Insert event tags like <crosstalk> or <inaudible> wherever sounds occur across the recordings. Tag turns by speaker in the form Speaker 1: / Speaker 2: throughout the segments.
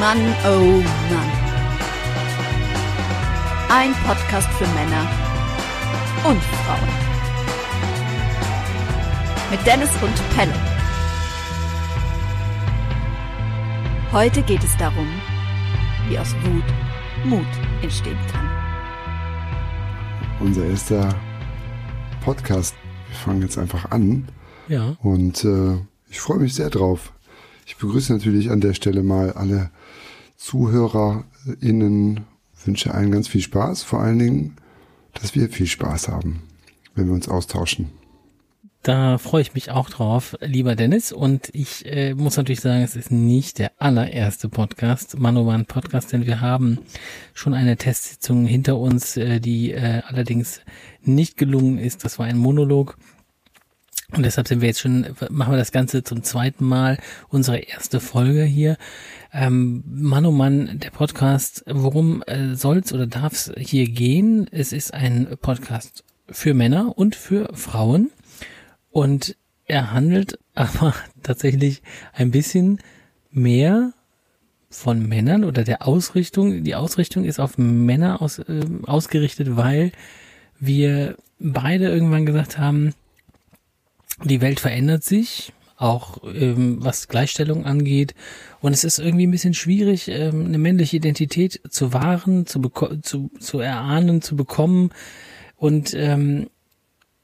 Speaker 1: Mann, oh Mann. Ein Podcast für Männer und Frauen. Mit Dennis und Pelle. Heute geht es darum, wie aus Wut Mut entstehen kann.
Speaker 2: Unser erster Podcast. Wir fangen jetzt einfach an.
Speaker 3: Ja.
Speaker 2: Und äh, ich freue mich sehr drauf. Ich begrüße natürlich an der Stelle mal alle ZuhörerInnen, wünsche allen ganz viel Spaß, vor allen Dingen, dass wir viel Spaß haben, wenn wir uns austauschen.
Speaker 3: Da freue ich mich auch drauf, lieber Dennis. Und ich äh, muss natürlich sagen, es ist nicht der allererste Podcast, Manoman Podcast, denn wir haben schon eine Testsitzung hinter uns, äh, die äh, allerdings nicht gelungen ist. Das war ein Monolog. Und deshalb sind wir jetzt schon, machen wir das Ganze zum zweiten Mal, unsere erste Folge hier. Ähm, Mann oh Mann, der Podcast, worum äh, soll's oder darf's hier gehen? Es ist ein Podcast für Männer und für Frauen. Und er handelt <laughs> aber tatsächlich ein bisschen mehr von Männern oder der Ausrichtung. Die Ausrichtung ist auf Männer aus, äh, ausgerichtet, weil wir beide irgendwann gesagt haben, die Welt verändert sich, auch ähm, was Gleichstellung angeht. Und es ist irgendwie ein bisschen schwierig, ähm, eine männliche Identität zu wahren, zu, zu, zu erahnen, zu bekommen. Und ähm,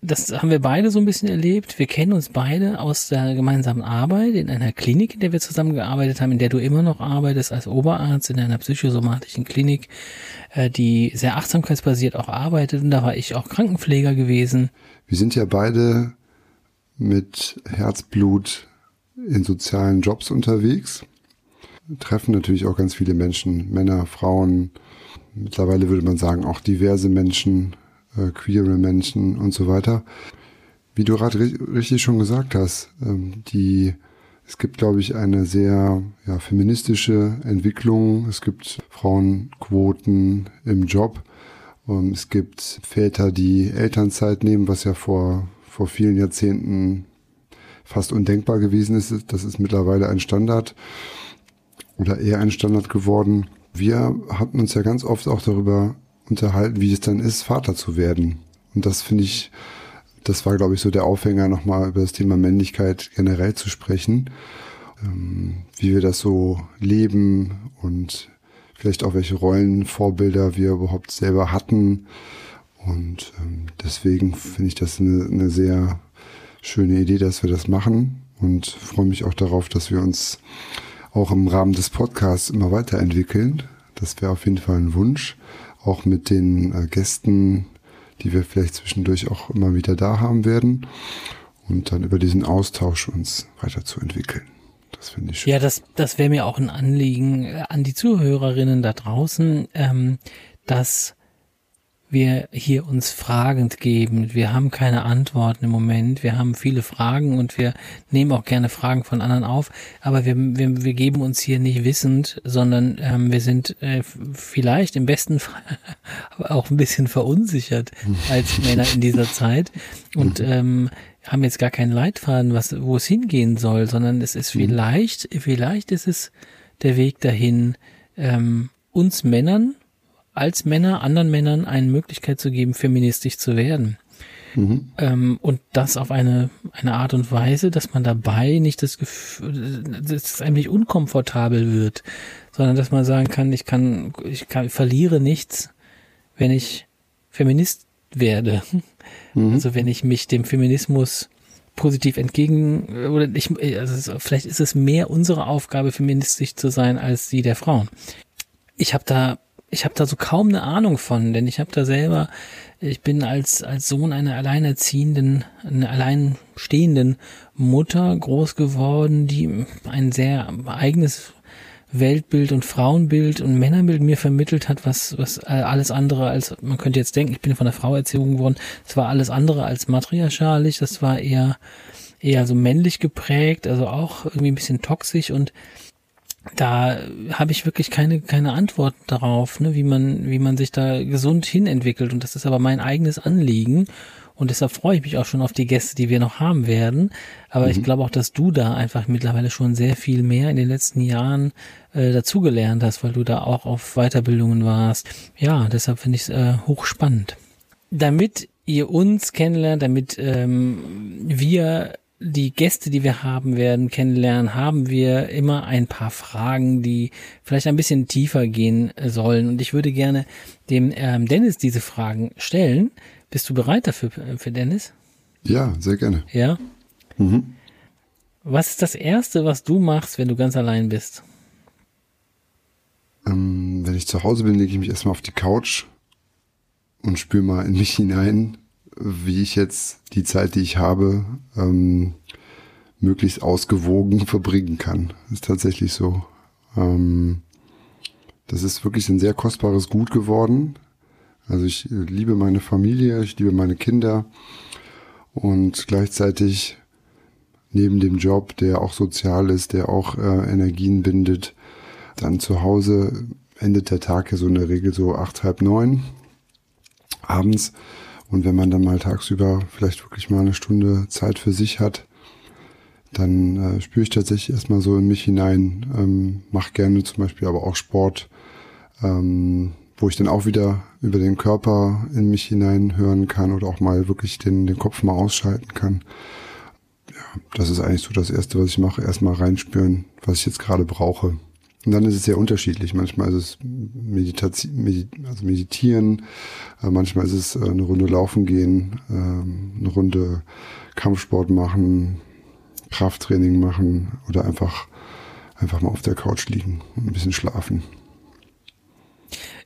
Speaker 3: das haben wir beide so ein bisschen erlebt. Wir kennen uns beide aus der gemeinsamen Arbeit in einer Klinik, in der wir zusammengearbeitet haben, in der du immer noch arbeitest als Oberarzt in einer psychosomatischen Klinik, äh, die sehr achtsamkeitsbasiert auch arbeitet. Und da war ich auch Krankenpfleger gewesen.
Speaker 2: Wir sind ja beide mit Herzblut in sozialen Jobs unterwegs. Treffen natürlich auch ganz viele Menschen, Männer, Frauen, mittlerweile würde man sagen auch diverse Menschen, äh, queere Menschen und so weiter. Wie du gerade richtig schon gesagt hast, ähm, die es gibt, glaube ich, eine sehr ja, feministische Entwicklung. Es gibt Frauenquoten im Job. Ähm, es gibt Väter, die Elternzeit nehmen, was ja vor, vor vielen Jahrzehnten fast undenkbar gewesen ist. Das ist mittlerweile ein Standard oder eher ein Standard geworden. Wir hatten uns ja ganz oft auch darüber unterhalten, wie es dann ist, Vater zu werden. Und das finde ich, das war, glaube ich, so der Aufhänger, nochmal über das Thema Männlichkeit generell zu sprechen. Ähm, wie wir das so leben und vielleicht auch welche Rollenvorbilder wir überhaupt selber hatten. Und ähm, deswegen finde ich das eine, eine sehr schöne Idee, dass wir das machen und freue mich auch darauf, dass wir uns auch im Rahmen des Podcasts immer weiterentwickeln. Das wäre auf jeden Fall ein Wunsch auch mit den äh, Gästen, die wir vielleicht zwischendurch auch immer wieder da haben werden und dann über diesen Austausch uns weiterzuentwickeln. Das finde ich schön.
Speaker 3: Ja, das, das wäre mir auch ein Anliegen äh, an die Zuhörerinnen da draußen, ähm, dass wir hier uns fragend geben. Wir haben keine Antworten im Moment. Wir haben viele Fragen und wir nehmen auch gerne Fragen von anderen auf. Aber wir, wir, wir geben uns hier nicht wissend, sondern ähm, wir sind äh, vielleicht im besten <laughs> Fall auch ein bisschen verunsichert als Männer in dieser Zeit und mhm. ähm, haben jetzt gar keinen Leitfaden, was, wo es hingehen soll, sondern es ist mhm. vielleicht, vielleicht ist es der Weg dahin, ähm, uns Männern als Männer anderen Männern eine Möglichkeit zu geben, feministisch zu werden. Mhm. Ähm, und das auf eine, eine Art und Weise, dass man dabei nicht das Gefühl, dass es einem nicht unkomfortabel wird, sondern dass man sagen kann, ich kann, ich kann, verliere nichts, wenn ich Feminist werde. Mhm. Also wenn ich mich dem Feminismus positiv entgegen, oder ich, also vielleicht ist es mehr unsere Aufgabe, feministisch zu sein, als die der Frauen. Ich habe da ich habe da so kaum eine Ahnung von, denn ich habe da selber, ich bin als, als Sohn einer alleinerziehenden, einer alleinstehenden Mutter groß geworden, die ein sehr eigenes Weltbild und Frauenbild und Männerbild mir vermittelt hat, was, was alles andere als, man könnte jetzt denken, ich bin von der Frau erzogen worden, es war alles andere als matriarchalisch, das war eher, eher so männlich geprägt, also auch irgendwie ein bisschen toxisch und da habe ich wirklich keine keine Antwort darauf, ne, wie man wie man sich da gesund hinentwickelt und das ist aber mein eigenes Anliegen Und deshalb freue ich mich auch schon auf die Gäste, die wir noch haben werden. Aber mhm. ich glaube auch, dass du da einfach mittlerweile schon sehr viel mehr in den letzten Jahren äh, dazugelernt hast, weil du da auch auf Weiterbildungen warst. Ja, deshalb finde ich es äh, hochspannend. Damit ihr uns kennenlernt, damit ähm, wir die Gäste, die wir haben werden, kennenlernen, haben wir immer ein paar Fragen, die vielleicht ein bisschen tiefer gehen sollen. Und ich würde gerne dem ähm, Dennis diese Fragen stellen. Bist du bereit dafür, für Dennis?
Speaker 2: Ja, sehr gerne.
Speaker 3: Ja? Mhm. Was ist das Erste, was du machst, wenn du ganz allein bist?
Speaker 2: Ähm, wenn ich zu Hause bin, lege ich mich erstmal auf die Couch und spüre mal in mich hinein, wie ich jetzt die Zeit, die ich habe, ähm, möglichst ausgewogen <laughs> verbringen kann. Das ist tatsächlich so. Ähm, das ist wirklich ein sehr kostbares Gut geworden. Also ich äh, liebe meine Familie, ich liebe meine Kinder und gleichzeitig neben dem Job, der auch sozial ist, der auch äh, Energien bindet, dann zu Hause endet der Tag ja so in der Regel so acht, halb neun abends und wenn man dann mal tagsüber vielleicht wirklich mal eine Stunde Zeit für sich hat, dann äh, spüre ich tatsächlich erstmal so in mich hinein, ähm, mache gerne zum Beispiel aber auch Sport, ähm, wo ich dann auch wieder über den Körper in mich hinein hören kann oder auch mal wirklich den, den Kopf mal ausschalten kann. Ja, das ist eigentlich so das Erste, was ich mache, erstmal reinspüren, was ich jetzt gerade brauche. Und dann ist es sehr unterschiedlich. Manchmal ist es Meditation, Medit also Meditieren, äh, manchmal ist es äh, eine Runde Laufen gehen, äh, eine Runde Kampfsport machen, Krafttraining machen oder einfach, einfach mal auf der Couch liegen und ein bisschen schlafen.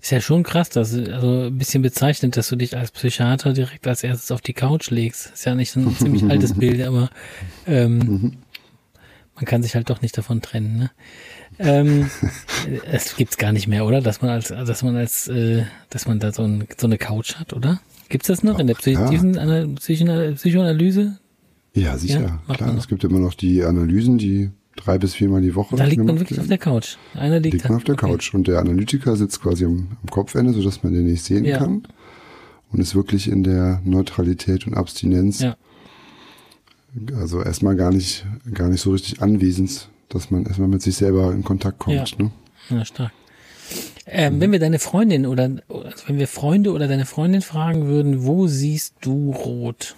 Speaker 3: Ist ja schon krass, dass also ein bisschen bezeichnet, dass du dich als Psychiater direkt als erstes auf die Couch legst. Ist ja nicht ein ziemlich altes <laughs> Bild, aber ähm, mhm. man kann sich halt doch nicht davon trennen. Ne? Ähm, <laughs> es gibt's gar nicht mehr, oder? Dass man als, dass man als, äh, dass man da so, ein, so eine Couch hat, oder? Gibt's das noch in der psychischen ja. Psychoanalyse?
Speaker 2: Ja, sicher. Ja, Klar, es gibt immer noch die Analysen, die drei bis viermal die Woche.
Speaker 3: Da liegt man wirklich werden. auf der Couch.
Speaker 2: Einer liegt, liegt man auf der okay. Couch und der Analytiker sitzt quasi am, am Kopfende, sodass man den nicht sehen ja. kann und ist wirklich in der Neutralität und Abstinenz. Ja. Also erstmal gar nicht, gar nicht so richtig anwesend dass man erstmal mit sich selber in Kontakt kommt. Ja, ne?
Speaker 3: ja stark. Ähm, mhm. Wenn wir deine Freundin oder also wenn wir Freunde oder deine Freundin fragen würden, wo siehst du rot?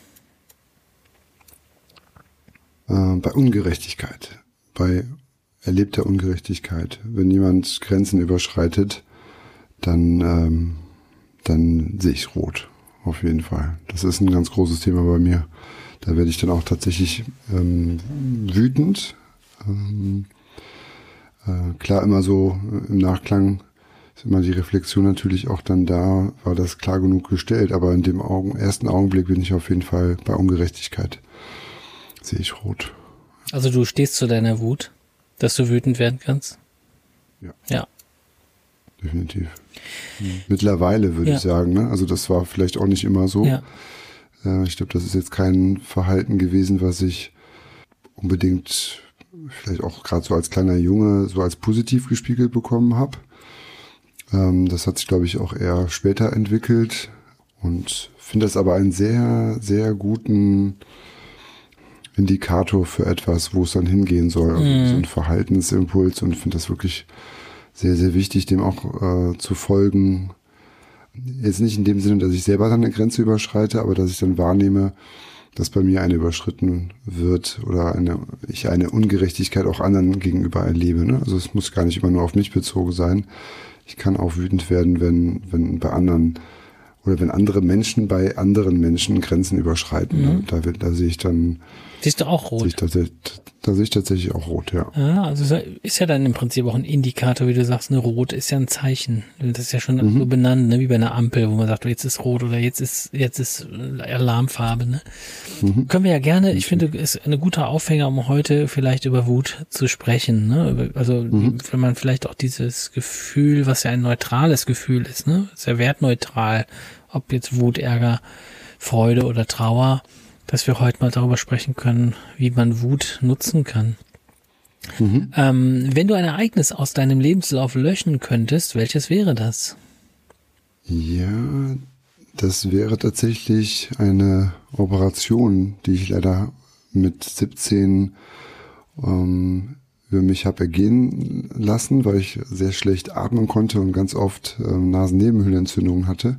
Speaker 2: Äh, bei Ungerechtigkeit, bei erlebter Ungerechtigkeit. Wenn jemand Grenzen überschreitet, dann, ähm, dann sehe ich rot, auf jeden Fall. Das ist ein ganz großes Thema bei mir. Da werde ich dann auch tatsächlich ähm, wütend, ähm, äh, klar, immer so im Nachklang ist immer die Reflexion natürlich auch dann da, war das klar genug gestellt, aber in dem Augen, ersten Augenblick bin ich auf jeden Fall bei Ungerechtigkeit. Sehe ich rot.
Speaker 3: Also du stehst zu deiner Wut, dass du wütend werden kannst?
Speaker 2: Ja.
Speaker 3: Ja.
Speaker 2: Definitiv. Mhm. Mittlerweile würde ja. ich sagen, ne? Also das war vielleicht auch nicht immer so. Ja. Äh, ich glaube, das ist jetzt kein Verhalten gewesen, was ich unbedingt vielleicht auch gerade so als kleiner Junge so als positiv gespiegelt bekommen habe. Ähm, das hat sich, glaube ich, auch eher später entwickelt und finde das aber einen sehr, sehr guten Indikator für etwas, wo es dann hingehen soll. Also mhm. So ein Verhaltensimpuls und finde das wirklich sehr, sehr wichtig, dem auch äh, zu folgen. Jetzt nicht in dem Sinne, dass ich selber dann eine Grenze überschreite, aber dass ich dann wahrnehme, dass bei mir eine überschritten wird oder eine, ich eine Ungerechtigkeit auch anderen gegenüber erlebe. Ne? Also es muss gar nicht immer nur auf mich bezogen sein. Ich kann auch wütend werden, wenn, wenn bei anderen oder wenn andere Menschen bei anderen Menschen Grenzen überschreiten. Mhm. Da, da sehe ich dann
Speaker 3: Siehst du auch rot?
Speaker 2: Sehe ich da sehe ich tatsächlich auch rot, ja.
Speaker 3: Ja, also ist ja dann im Prinzip auch ein Indikator, wie du sagst, eine rot ist ja ein Zeichen. Das ist ja schon mhm. so benannt, ne, wie bei einer Ampel, wo man sagt, jetzt ist rot oder jetzt ist, jetzt ist Alarmfarbe, ne? Mhm. Können wir ja gerne, ich finde, ist eine gute Aufhänger, um heute vielleicht über Wut zu sprechen, ne? Also, mhm. wenn man vielleicht auch dieses Gefühl, was ja ein neutrales Gefühl ist, ne? Sehr wertneutral, ob jetzt Wut, Ärger, Freude oder Trauer, dass wir heute mal darüber sprechen können, wie man Wut nutzen kann. Mhm. Ähm, wenn du ein Ereignis aus deinem Lebenslauf löschen könntest, welches wäre das?
Speaker 2: Ja, Das wäre tatsächlich eine Operation, die ich leider mit 17 ähm, über mich habe ergehen lassen, weil ich sehr schlecht atmen konnte und ganz oft ähm, Nasennebenhöhlenentzündungen hatte.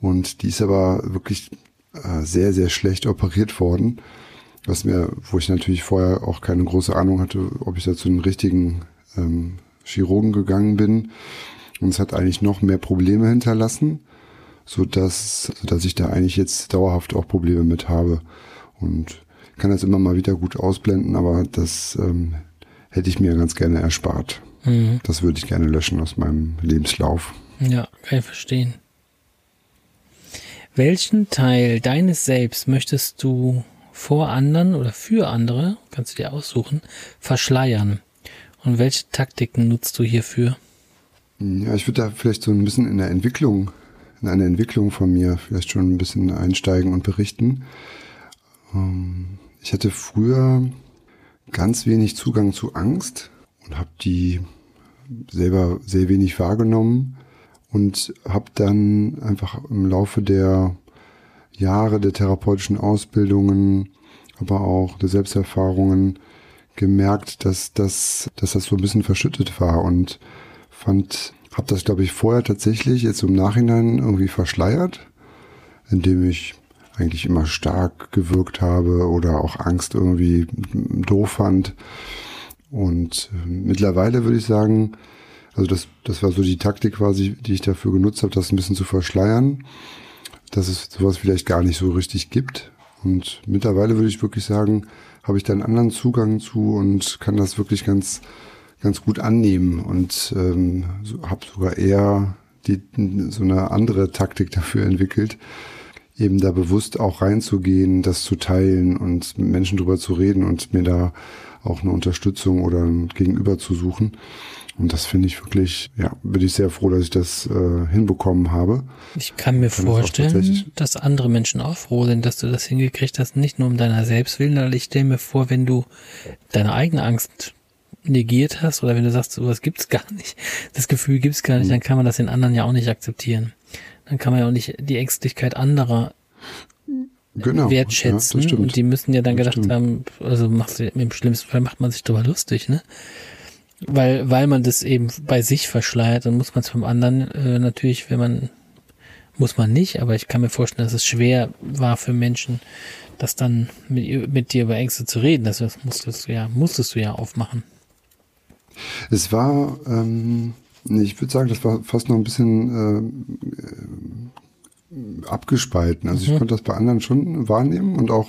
Speaker 2: Und die ist aber wirklich äh, sehr, sehr schlecht operiert worden, was mir, wo ich natürlich vorher auch keine große Ahnung hatte, ob ich da zu einem richtigen ähm, Chirurgen gegangen bin. Und es hat eigentlich noch mehr Probleme hinterlassen, so dass, so dass ich da eigentlich jetzt dauerhaft auch Probleme mit habe. Und kann das immer mal wieder gut ausblenden, aber das ähm, hätte ich mir ganz gerne erspart. Mhm. Das würde ich gerne löschen aus meinem Lebenslauf.
Speaker 3: Ja, kann ich verstehen. Welchen Teil deines Selbst möchtest du vor anderen oder für andere, kannst du dir aussuchen, verschleiern? Und welche Taktiken nutzt du hierfür?
Speaker 2: Ja, ich würde da vielleicht so ein bisschen in der Entwicklung, in eine Entwicklung von mir vielleicht schon ein bisschen einsteigen und berichten. Ähm, ich hatte früher ganz wenig Zugang zu Angst und habe die selber sehr wenig wahrgenommen und habe dann einfach im Laufe der Jahre der therapeutischen Ausbildungen, aber auch der Selbsterfahrungen gemerkt, dass das, dass das so ein bisschen verschüttet war und fand, habe das glaube ich vorher tatsächlich jetzt im Nachhinein irgendwie verschleiert, indem ich eigentlich immer stark gewirkt habe oder auch Angst irgendwie doof fand. Und äh, mittlerweile würde ich sagen, also das, das war so die Taktik quasi, die ich dafür genutzt habe, das ein bisschen zu verschleiern, dass es sowas vielleicht gar nicht so richtig gibt. Und mittlerweile würde ich wirklich sagen, habe ich da einen anderen Zugang zu und kann das wirklich ganz, ganz gut annehmen und ähm, so, habe sogar eher die, so eine andere Taktik dafür entwickelt, eben da bewusst auch reinzugehen, das zu teilen und mit Menschen drüber zu reden und mir da auch eine Unterstützung oder ein Gegenüber zu suchen. Und das finde ich wirklich, ja, bin ich sehr froh, dass ich das äh, hinbekommen habe.
Speaker 3: Ich kann mir kann vorstellen, dass andere Menschen auch froh sind, dass du das hingekriegt hast, nicht nur um deiner selbst willen, aber ich stelle mir vor, wenn du deine eigene Angst negiert hast oder wenn du sagst, sowas gibt's gar nicht, das Gefühl gibt's gar nicht, mhm. dann kann man das in anderen ja auch nicht akzeptieren dann kann man ja auch nicht die Ängstlichkeit anderer genau, wertschätzen. Ja, und die müssen ja dann das gedacht stimmt. haben, also machst du, im schlimmsten Fall macht man sich darüber lustig, ne? Weil, weil man das eben bei sich verschleiert, dann muss man es vom anderen äh, natürlich, wenn man, muss man nicht, aber ich kann mir vorstellen, dass es schwer war für Menschen, das dann mit, mit dir über Ängste zu reden. Das musstest du ja, musstest du ja aufmachen.
Speaker 2: Es war, ähm, ich würde sagen, das war fast noch ein bisschen äh, abgespalten. Also mhm. ich konnte das bei anderen schon wahrnehmen und auch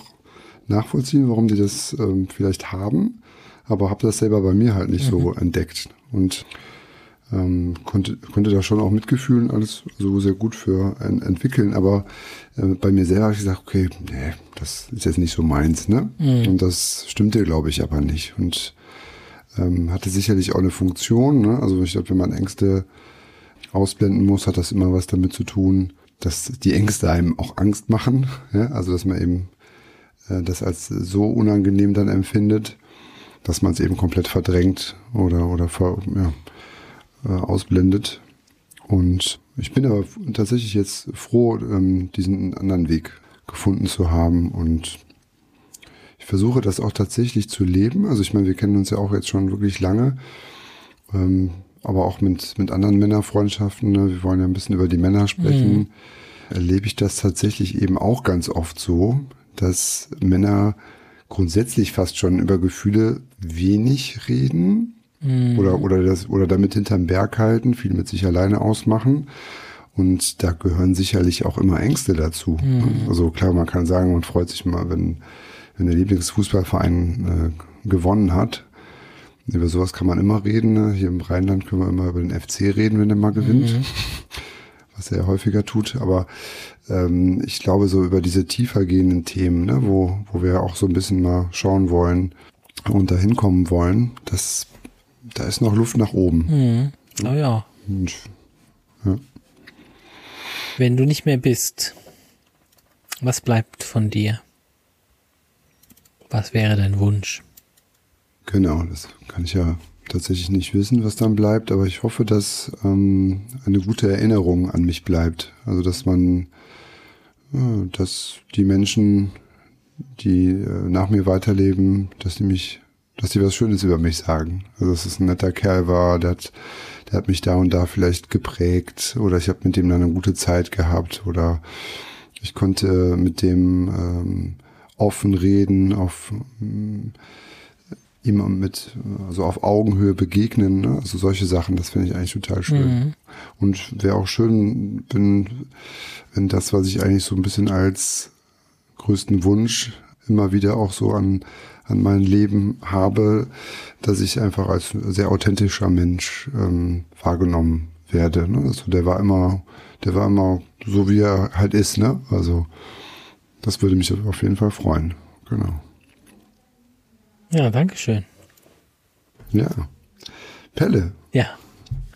Speaker 2: nachvollziehen, warum die das ähm, vielleicht haben, aber habe das selber bei mir halt nicht mhm. so entdeckt und ähm, konnte, konnte da schon auch mitgefühlen, alles so sehr gut für ein, entwickeln, aber äh, bei mir selber habe ich gesagt, okay, nee, das ist jetzt nicht so meins, ne? Mhm. Und das stimmte, glaube ich, aber nicht. Und ähm, hatte sicherlich auch eine Funktion. Ne? Also ich glaube, wenn man Ängste ausblenden muss, hat das immer was damit zu tun, dass die Ängste einem auch Angst machen. Ja? Also dass man eben äh, das als so unangenehm dann empfindet, dass man es eben komplett verdrängt oder, oder ver, ja, äh, ausblendet. Und ich bin aber tatsächlich jetzt froh, ähm, diesen anderen Weg gefunden zu haben und ich versuche das auch tatsächlich zu leben. Also ich meine, wir kennen uns ja auch jetzt schon wirklich lange, ähm, aber auch mit, mit anderen Männerfreundschaften. Ne? Wir wollen ja ein bisschen über die Männer sprechen. Mhm. Erlebe ich das tatsächlich eben auch ganz oft so, dass Männer grundsätzlich fast schon über Gefühle wenig reden mhm. oder, oder, das, oder damit hinterm Berg halten, viel mit sich alleine ausmachen. Und da gehören sicherlich auch immer Ängste dazu. Mhm. Also klar, man kann sagen, man freut sich mal, wenn wenn der Lieblingsfußballverein äh, gewonnen hat. Über sowas kann man immer reden. Ne? Hier im Rheinland können wir immer über den FC reden, wenn der mal gewinnt. Mhm. <laughs> Was er häufiger tut. Aber ähm, ich glaube, so über diese tiefer gehenden Themen, ne, wo, wo wir auch so ein bisschen mal schauen wollen und da hinkommen wollen, das, da ist noch Luft nach oben.
Speaker 3: Mhm. Oh ja. Und, ja. Wenn du nicht mehr bist, was bleibt von dir? Was wäre dein Wunsch?
Speaker 2: Genau, das kann ich ja tatsächlich nicht wissen, was dann bleibt, aber ich hoffe, dass ähm, eine gute Erinnerung an mich bleibt. Also dass man, äh, dass die Menschen, die äh, nach mir weiterleben, dass die mich, dass die was Schönes über mich sagen. Also dass es ein netter Kerl war, der hat, der hat mich da und da vielleicht geprägt oder ich habe mit dem dann eine gute Zeit gehabt oder ich konnte mit dem ähm, offen reden, auf ihm mit, also auf Augenhöhe begegnen, ne? also solche Sachen, das finde ich eigentlich total schön. Mhm. Und wäre auch schön, wenn, wenn das, was ich eigentlich so ein bisschen als größten Wunsch immer wieder auch so an, an mein Leben habe, dass ich einfach als sehr authentischer Mensch ähm, wahrgenommen werde. Ne? Also der war immer, der war immer so, wie er halt ist, ne? Also das würde mich auf jeden Fall freuen. Genau.
Speaker 3: Ja, danke schön.
Speaker 2: Ja. Pelle.
Speaker 3: Ja.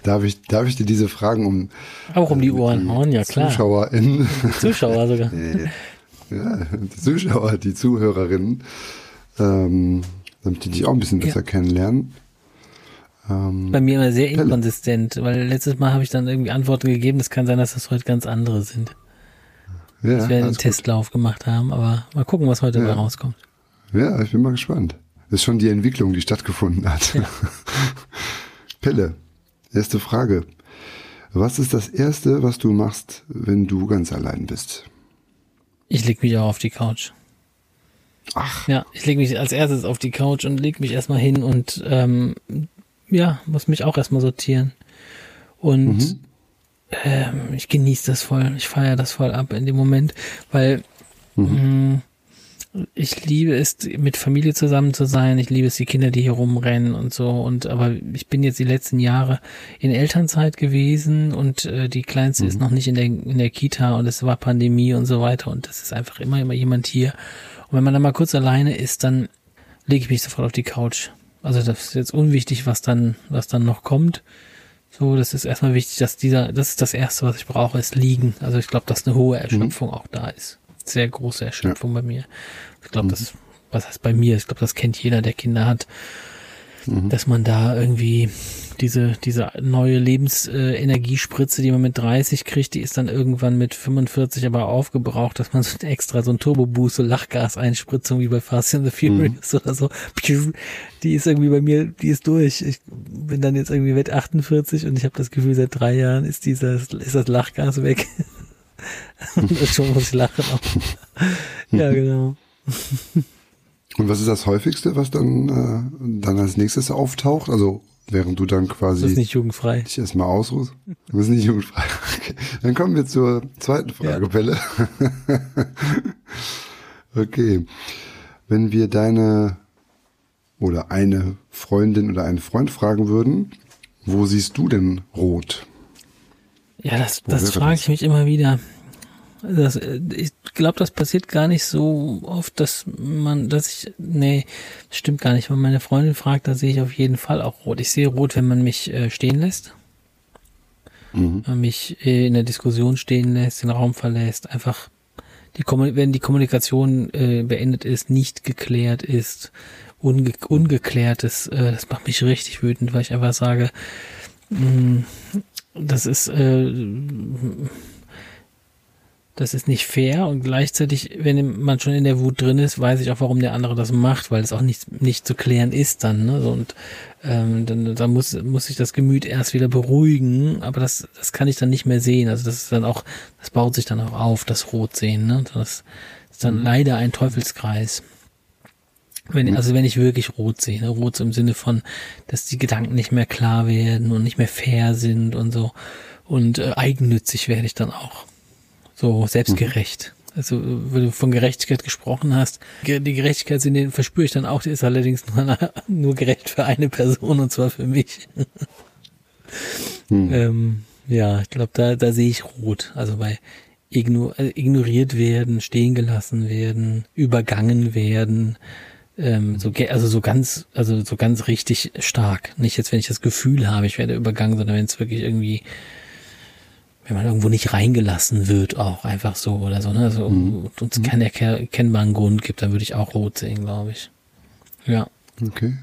Speaker 2: Darf ich, darf ich dir diese Fragen um.
Speaker 3: Auch um die Ohren hauen, ja klar.
Speaker 2: ZuschauerInnen. <laughs>
Speaker 3: Zuschauer sogar.
Speaker 2: ja, die Zuschauer, die Zuhörerinnen, ähm, damit die dich auch ein bisschen besser ja. kennenlernen.
Speaker 3: Ähm, Bei mir immer sehr Pelle. inkonsistent, weil letztes Mal habe ich dann irgendwie Antworten gegeben. Es kann sein, dass das heute ganz andere sind. Ja, dass wir einen Testlauf gut. gemacht haben, aber mal gucken, was heute ja. da rauskommt.
Speaker 2: Ja, ich bin mal gespannt. Das ist schon die Entwicklung, die stattgefunden hat. Ja. <laughs> Pelle, erste Frage. Was ist das Erste, was du machst, wenn du ganz allein bist?
Speaker 3: Ich leg mich auch auf die Couch.
Speaker 2: Ach.
Speaker 3: Ja, ich lege mich als erstes auf die Couch und leg mich erstmal hin und ähm, ja, muss mich auch erstmal sortieren. Und mhm. Ähm, ich genieße das voll, ich feiere das voll ab in dem Moment, weil mhm. mh, mm, ich liebe es, mit Familie zusammen zu sein. Ich liebe es, die Kinder, die hier rumrennen und so. Und aber ich bin jetzt die letzten Jahre in Elternzeit gewesen und äh, die Kleinste mhm. ist noch nicht in der, in der Kita und es war Pandemie und so weiter. Und das ist einfach immer, immer jemand hier. Und wenn man dann mal kurz alleine ist, dann lege ich mich sofort auf die Couch. Also das ist jetzt unwichtig, was dann, was dann noch kommt. So, das ist erstmal wichtig, dass dieser, das ist das Erste, was ich brauche, ist liegen. Also ich glaube, dass eine hohe Erschöpfung mhm. auch da ist sehr große Erschöpfung ja. bei mir. Ich glaube, mhm. das, was heißt bei mir? Ich glaube, das kennt jeder, der Kinder hat, mhm. dass man da irgendwie diese, diese neue Lebensenergiespritze, äh, die man mit 30 kriegt, die ist dann irgendwann mit 45 aber aufgebraucht, dass man so extra so ein Turbo-Boost, so Lachgaseinspritzung wie bei Fast and the Furious mhm. oder so, die ist irgendwie bei mir, die ist durch. Ich bin dann jetzt irgendwie mit 48 und ich habe das Gefühl, seit drei Jahren ist dieses, ist das Lachgas weg. <laughs> schon muss ich lachen. ja, genau.
Speaker 2: Und was ist das häufigste, was dann, äh, dann als nächstes auftaucht? Also während du dann quasi.
Speaker 3: Das ist nicht jugendfrei.
Speaker 2: Dich erstmal ausruhst. Du bist nicht jugendfrei. <laughs> Okay. Dann kommen wir zur zweiten Frage, ja. Pelle. <laughs> okay. Wenn wir deine oder eine Freundin oder einen Freund fragen würden, wo siehst du denn rot?
Speaker 3: Ja, das, das frage ich mich immer wieder. Das, ich glaube, das passiert gar nicht so oft, dass man, dass ich, nee, stimmt gar nicht. Wenn meine Freundin fragt, da sehe ich auf jeden Fall auch rot. Ich sehe rot, wenn man mich äh, stehen lässt. Mhm. Wenn man mich äh, in der Diskussion stehen lässt, den Raum verlässt, einfach die wenn die Kommunikation äh, beendet ist, nicht geklärt ist, unge ungeklärt ist, äh, das macht mich richtig wütend, weil ich einfach sage, mh, mm, das ist äh, das ist nicht fair und gleichzeitig, wenn man schon in der Wut drin ist, weiß ich auch, warum der andere das macht, weil es auch nicht, nicht zu klären ist dann. Ne? Und ähm, dann, dann muss, muss sich das Gemüt erst wieder beruhigen, aber das, das kann ich dann nicht mehr sehen. Also das ist dann auch, das baut sich dann auch auf, das Rotsehen. Ne? Das ist dann mhm. leider ein Teufelskreis. Wenn, mhm. also wenn ich wirklich rot sehe, ne? rot im Sinne von, dass die Gedanken nicht mehr klar werden und nicht mehr fair sind und so. Und äh, eigennützig werde ich dann auch so selbstgerecht. Mhm. Also, wenn du von Gerechtigkeit gesprochen hast, die Gerechtigkeit den verspüre ich dann auch, die ist allerdings nur, <laughs> nur gerecht für eine Person und zwar für mich. Mhm. Ähm, ja, ich glaube, da, da sehe ich rot. Also bei igno äh, ignoriert werden, stehen gelassen werden, übergangen werden, ähm, so, also so ganz, also so ganz richtig stark. Nicht jetzt, wenn ich das Gefühl habe, ich werde übergangen, sondern wenn es wirklich irgendwie wenn man irgendwo nicht reingelassen wird, auch einfach so oder so, ne? Also mhm. uns mhm. keinen erkennbaren Grund gibt, dann würde ich auch rot sehen, glaube ich. Ja.
Speaker 2: Okay.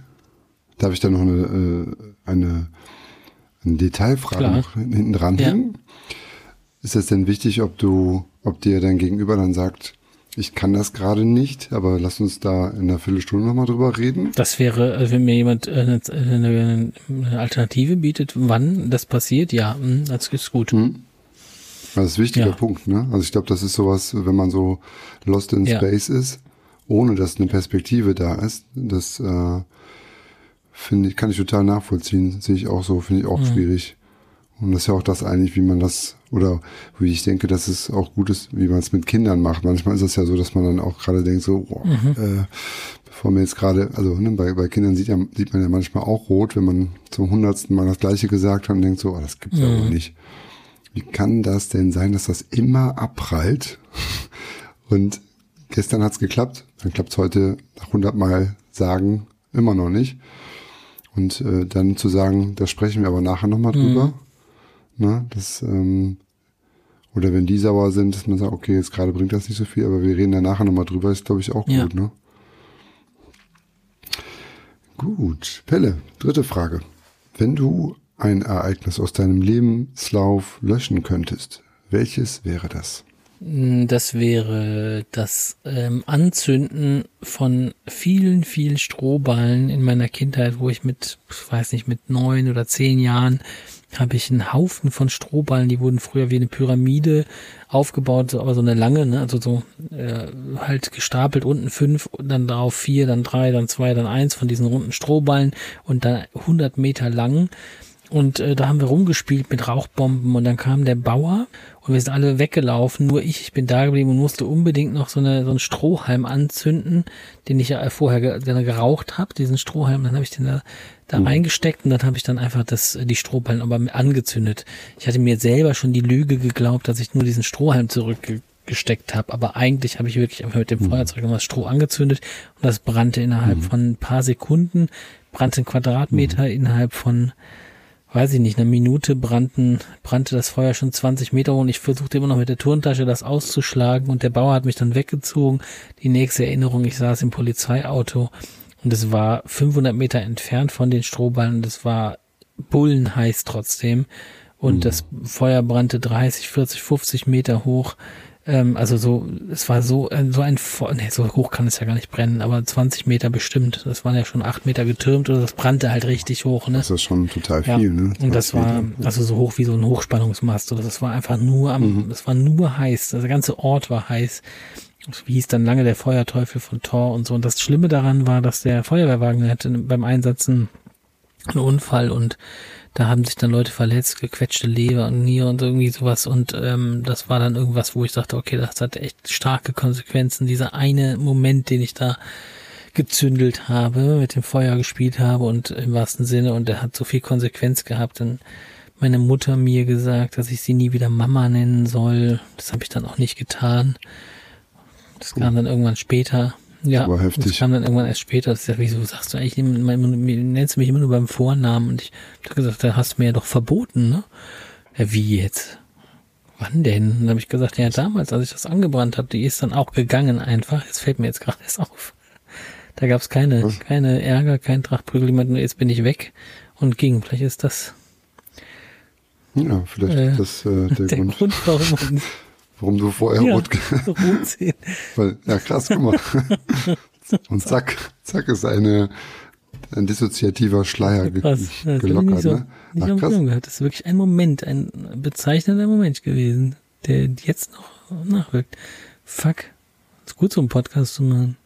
Speaker 2: Darf ich da noch eine, äh, eine, eine Detailfrage
Speaker 3: Klar.
Speaker 2: noch hinten dran
Speaker 3: Ja.
Speaker 2: hängen? Ist es denn wichtig, ob du, ob dir dein Gegenüber dann sagt, ich kann das gerade nicht, aber lass uns da in einer Viertelstunde nochmal drüber reden?
Speaker 3: Das wäre, äh, wenn mir jemand äh, eine, eine, eine Alternative bietet, wann das passiert, ja, mh, das ist gut.
Speaker 2: Hm? Das ist ein wichtiger
Speaker 3: Ja.
Speaker 2: Punkt, ne? Also ich glaube, das ist sowas, wenn man so lost in
Speaker 3: Ja.
Speaker 2: space ist, ohne dass eine Perspektive da ist, das äh, finde ich, kann ich total nachvollziehen. Sehe ich auch so, finde ich auch
Speaker 3: Mhm.
Speaker 2: schwierig. Und das ist ja auch das eigentlich, wie man das, oder wie ich denke, dass es auch gut ist, wie man es mit Kindern macht. Manchmal ist es ja so, dass man dann auch gerade denkt, so, boah,
Speaker 3: Mhm.
Speaker 2: äh, bevor mir jetzt gerade, also ne, bei, bei Kindern sieht, ja, sieht man ja manchmal auch rot, wenn man zum hundertsten Mal das Gleiche gesagt hat und denkt so, oh, das gibt's ja
Speaker 3: Mhm.
Speaker 2: wohl nicht. Wie kann das denn sein, dass das immer abprallt? Und gestern hat's geklappt, dann klappt's heute nach 100 Mal sagen immer noch nicht. Und äh, dann zu sagen, da sprechen wir aber nachher nochmal drüber. Ne, das, ähm, oder wenn die sauer sind, dass man sagt, okay, jetzt gerade bringt das nicht so viel, aber wir reden da nachher nochmal drüber, ist glaube ich auch
Speaker 3: Ja.
Speaker 2: gut, ne? Gut, Pelle, dritte Frage. Wenn du ein Ereignis aus deinem Lebenslauf löschen könntest, welches wäre das?
Speaker 3: Das wäre das ähm, Anzünden von vielen, vielen Strohballen in meiner Kindheit, wo ich mit, ich weiß nicht, mit neun oder zehn Jahren habe ich einen Haufen von Strohballen, die wurden früher wie eine Pyramide aufgebaut, aber so eine lange, ne? also so äh, halt gestapelt, unten fünf, dann darauf vier, dann drei, dann zwei, dann eins von diesen runden Strohballen und dann 100 Meter lang. Und äh, da haben wir rumgespielt mit Rauchbomben und dann kam der Bauer und wir sind alle weggelaufen, nur ich, ich bin da geblieben und musste unbedingt noch so, eine, so einen Strohhalm anzünden, den ich ja vorher ge geraucht habe, diesen Strohhalm, dann habe ich den da, da reingesteckt und dann habe ich dann einfach das, die Strohballen aber angezündet. Ich hatte mir selber schon die Lüge geglaubt, dass ich nur diesen Strohhalm zurückgesteckt habe, aber eigentlich habe ich wirklich einfach mit dem Feuerzeug immer das Stroh angezündet und das brannte innerhalb von ein paar Sekunden, brannte ein Quadratmeter innerhalb von weiß ich nicht, eine Minute brannten, brannte das Feuer schon 20 Meter hoch und ich versuchte immer noch mit der Turntasche das auszuschlagen und der Bauer hat mich dann weggezogen. Die nächste Erinnerung, ich saß im Polizeiauto und es war 500 Meter entfernt von den Strohballen und es war bullenheiß trotzdem und das Feuer brannte 30, 40, 50 Meter hoch. Ähm, also so, es war so, äh, so ein, nee, so hoch kann es ja gar nicht brennen, aber 20 Meter bestimmt. Das waren ja schon 8 Meter getürmt oder das brannte halt richtig hoch, ne?
Speaker 2: Das ist schon total
Speaker 3: Ja,
Speaker 2: viel, ne?
Speaker 3: und das
Speaker 2: 20
Speaker 3: war
Speaker 2: Meter.
Speaker 3: also so hoch wie so ein Hochspannungsmast oder das war einfach nur am, das war nur heiß. Der ganze Ort war heiß. Wie hieß dann lange der Feuerteufel von Thor und so. Und das Schlimme daran war, dass der Feuerwehrwagen hatte beim Einsatzen einen Unfall und da haben sich dann Leute verletzt, gequetschte Leber und Niere und irgendwie sowas und ähm, das war dann irgendwas, wo ich dachte, okay, das hat echt starke Konsequenzen. Dieser eine Moment, den ich da gezündelt habe, mit dem Feuer gespielt habe und im wahrsten Sinne und der hat so viel Konsequenz gehabt. Dann meine Mutter mir gesagt, dass ich sie nie wieder Mama nennen soll. Das habe ich dann auch nicht getan. Das kam dann irgendwann später. Ja,
Speaker 2: Aber heftig.
Speaker 3: das kam dann irgendwann erst später. Das ist ja, wieso sagst du eigentlich, nennst du mich immer nur beim Vornamen? Und ich habe gesagt, da hast du mir ja doch verboten, ne? Ja, wie jetzt? Wann denn? Und dann habe ich gesagt, ja, damals, als ich das angebrannt habe, die ist dann auch gegangen einfach. Jetzt fällt mir jetzt gerade erst auf. Da gab es keine,
Speaker 2: Was?
Speaker 3: keine Ärger, kein Trachtprügel, jemand, nur jetzt bin ich weg und ging. Vielleicht ist das
Speaker 2: Ja, vielleicht
Speaker 3: Äh,
Speaker 2: ist das äh, der, <laughs>
Speaker 3: der
Speaker 2: Grund,
Speaker 3: Grund, warum <laughs>
Speaker 2: warum du vorher
Speaker 3: ja,
Speaker 2: rot <laughs>
Speaker 3: rot sehen.
Speaker 2: Weil, ja, krass, guck mal. <laughs> Und zack, zack ist eine, ein dissoziativer Schleier ge
Speaker 3: Krass. Ja,
Speaker 2: gelockert,
Speaker 3: nicht so,
Speaker 2: ne?
Speaker 3: nicht
Speaker 2: Ach, krass.
Speaker 3: Gehabt. Das ist wirklich ein Moment, ein bezeichnender Moment gewesen, der jetzt noch nachwirkt. Fuck. Ist gut, so einen Podcast zu machen.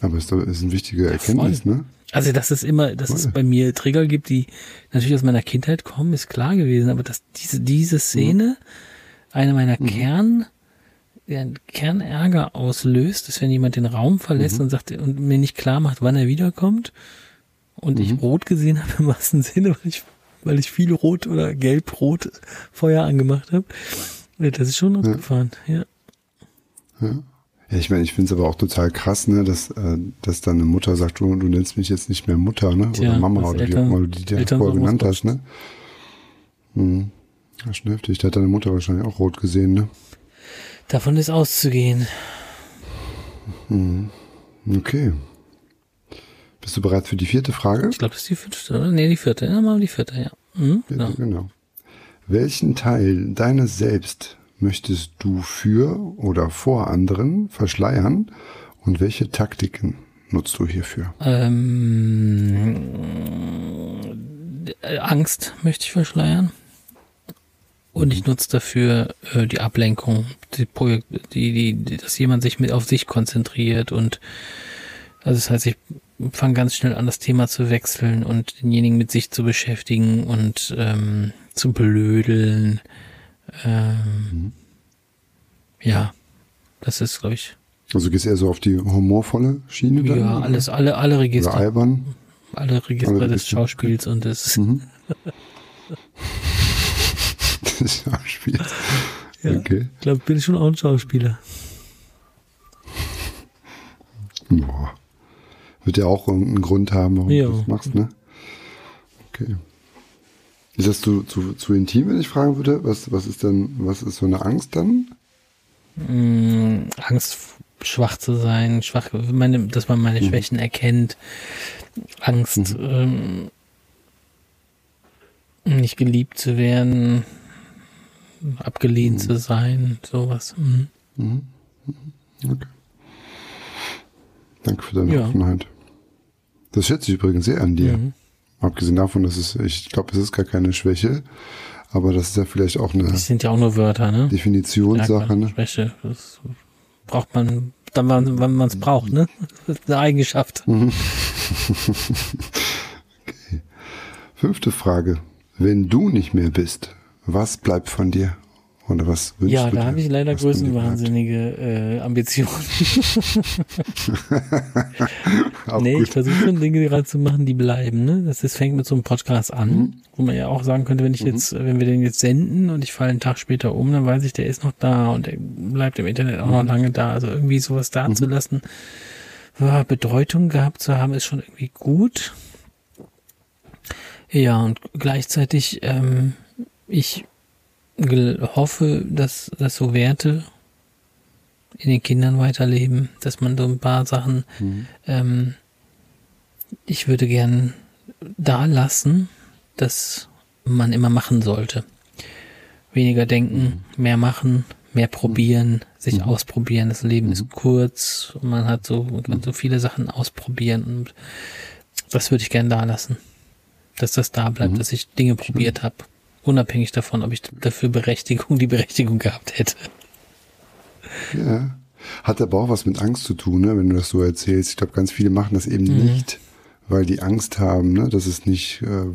Speaker 2: Aber doch- ist eine wichtige Erkenntnis,
Speaker 3: voll.
Speaker 2: ne?
Speaker 3: Also, dass es immer, dass es
Speaker 2: Voll.
Speaker 3: bei mir Trigger gibt, die natürlich aus meiner Kindheit kommen, ist klar gewesen. Aber dass diese, diese Szene eine meiner
Speaker 2: Mhm.
Speaker 3: Kern, ja, Kernärger auslöst, ist, wenn jemand den Raum verlässt
Speaker 2: Mhm.
Speaker 3: und sagt und mir nicht klar macht, wann er wiederkommt und ich rot gesehen habe im wahrsten Sinne, weil ich, weil ich viel rot oder gelb-rot Feuer angemacht habe. Das ist schon abgefahren, ja.
Speaker 2: Ja, ich meine, ich finde es aber auch total krass, ne, dass, äh, dass dann eine Mutter sagt, du, du nennst mich jetzt nicht mehr Mutter, ne?
Speaker 3: Tja,
Speaker 2: oder Mama oder wie auch
Speaker 3: Eltern-
Speaker 2: immer du die dir
Speaker 3: Eltern
Speaker 2: vorher
Speaker 3: so
Speaker 2: genannt hast, ne? Hm. Ja, schon heftig. Da hat deine Mutter wahrscheinlich auch rot gesehen, ne?
Speaker 3: Davon ist auszugehen.
Speaker 2: Okay. Bist du bereit für die vierte Frage?
Speaker 3: Ich glaube, das ist die fünfte, oder? Nee, die vierte. Ja, mal die vierte, ja. Mhm,
Speaker 2: Ja,
Speaker 3: genau.
Speaker 2: genau. Welchen Teil deines Selbst möchtest du für oder vor anderen verschleiern und welche Taktiken nutzt du hierfür?
Speaker 3: Ähm, äh, Angst möchte ich verschleiern. Und ich nutze dafür äh, die Ablenkung, die Projekt, die, die, dass jemand sich mit auf sich konzentriert und also das heißt, ich fange ganz schnell an, das Thema zu wechseln und denjenigen mit sich zu beschäftigen und ähm, zu blödeln. Ähm, Ja, das ist, glaube ich,
Speaker 2: Also gehst eher so auf die humorvolle Schiene dann?
Speaker 3: ja,
Speaker 2: oder?
Speaker 3: alles, alle, alle
Speaker 2: Oder
Speaker 3: Register,
Speaker 2: albern?
Speaker 3: alle Register
Speaker 2: alle
Speaker 3: des
Speaker 2: Register,
Speaker 3: Schauspiels und des,
Speaker 2: Mhm. <laughs> Das Schauspiel.
Speaker 3: Ja.
Speaker 2: Okay.
Speaker 3: ich glaube, bin schon auch ein Schauspieler.
Speaker 2: Boah. Wird ja auch irgendeinen Grund haben, warum
Speaker 3: Ja.
Speaker 2: du das machst, ne? Okay. Ist das zu, zu, zu intim, wenn ich fragen würde? Was, was ist denn, was ist so eine Angst dann?
Speaker 3: Mm, Angst, schwach zu sein, schwach, meine, dass man meine Schwächen erkennt, Angst, ähm, nicht geliebt zu werden, abgelehnt zu sein, sowas. Mhm.
Speaker 2: Okay. Danke für deine
Speaker 3: Ja.
Speaker 2: Offenheit. Das schätze ich übrigens sehr an dir.
Speaker 3: Mhm.
Speaker 2: Abgesehen davon, dass es, ich glaube, es ist gar keine Schwäche, aber das ist ja vielleicht auch eine
Speaker 3: Das sind ja auch nur Wörter, ne?
Speaker 2: Definitionssache, ne?
Speaker 3: Schwäche, das braucht man, dann, wann wann man es braucht, ne? <laughs> Das ist eine Eigenschaft. <laughs>
Speaker 2: Fünfte Frage. Wenn du nicht mehr bist, was bleibt von dir? Oder was wünschst
Speaker 3: Ja,
Speaker 2: du dir?
Speaker 3: da habe ich leider größenwahnsinnige äh, Ambitionen. <laughs> Nee, ich
Speaker 2: gut.
Speaker 3: versuche schon Dinge gerade zu machen, die bleiben. Ne? Das ist, fängt mit so einem Podcast an,
Speaker 2: Mhm.
Speaker 3: wo man ja auch sagen könnte, wenn ich jetzt, wenn wir den jetzt senden und ich falle einen Tag später um, dann weiß ich, der ist noch da und der bleibt im Internet auch
Speaker 2: Mhm.
Speaker 3: noch lange da. Also irgendwie sowas da zu lassen, ja, Bedeutung gehabt zu haben, ist schon irgendwie gut. Ja, und gleichzeitig, ähm, ich hoffe, dass, dass so Werte in den Kindern weiterleben, dass man so ein paar Sachen,
Speaker 2: Mhm.
Speaker 3: ähm, ich würde gern da lassen, dass man immer machen sollte. Weniger denken, mehr machen, mehr probieren, sich ausprobieren. Das Leben ist kurz und man hat so, man kann so viele Sachen ausprobieren und das würde ich gern da lassen. Dass das da bleibt, dass ich Dinge probiert habe. Unabhängig davon, ob ich dafür Berechtigung, die Berechtigung gehabt hätte.
Speaker 2: Ja. Hat aber auch was mit Angst zu tun, ne, wenn du das so erzählst. Ich glaube, ganz viele machen das eben
Speaker 3: Mhm.
Speaker 2: nicht, weil die Angst haben, ne, dass es nicht äh,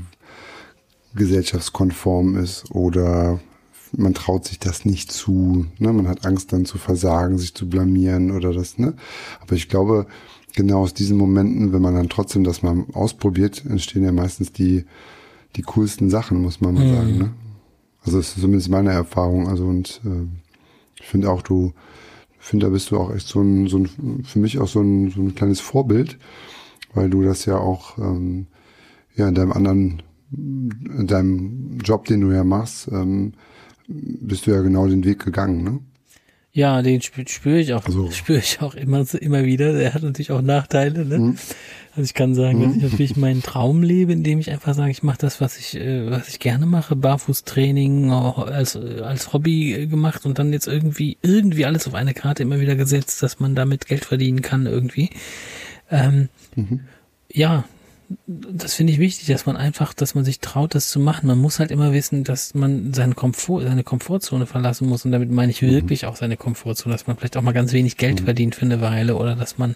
Speaker 2: gesellschaftskonform ist oder man traut sich das nicht zu. Ne? Man hat Angst dann zu versagen, sich zu blamieren oder das. Ne? Aber ich glaube, genau aus diesen Momenten, wenn man dann trotzdem das mal ausprobiert, entstehen ja meistens die, die coolsten Sachen, muss man mal
Speaker 3: Mhm.
Speaker 2: sagen. Ne? Also das ist zumindest meine Erfahrung. Also und äh, ich finde auch, du, finde, da bist du auch echt so ein, so ein, für mich auch so ein, so ein kleines Vorbild, weil du das ja auch ähm, ja in deinem anderen, in deinem Job, den du ja machst, ähm, bist du ja genau den Weg gegangen, ne?
Speaker 3: Ja, den spüre spür ich auch,
Speaker 2: Also- <laughs>
Speaker 3: spüre ich auch immer, immer wieder. Der hat natürlich auch Nachteile, ne?
Speaker 2: Mhm.
Speaker 3: Also ich kann sagen, dass ich natürlich <laughs> meinen Traum lebe, indem ich einfach sage, ich mache das, was ich, äh, was ich gerne mache, Barfußtraining auch als, als Hobby äh, gemacht und dann jetzt irgendwie, irgendwie alles auf eine Karte immer wieder gesetzt, dass man damit Geld verdienen kann irgendwie. Ähm, Ja, das finde ich wichtig, dass man einfach, dass man sich traut, das zu machen. Man muss halt immer wissen, dass man seinen Komfort, seine Komfortzone verlassen muss. Und damit meine ich wirklich auch seine Komfortzone, dass man vielleicht auch mal ganz wenig Geld verdient für eine Weile oder dass man,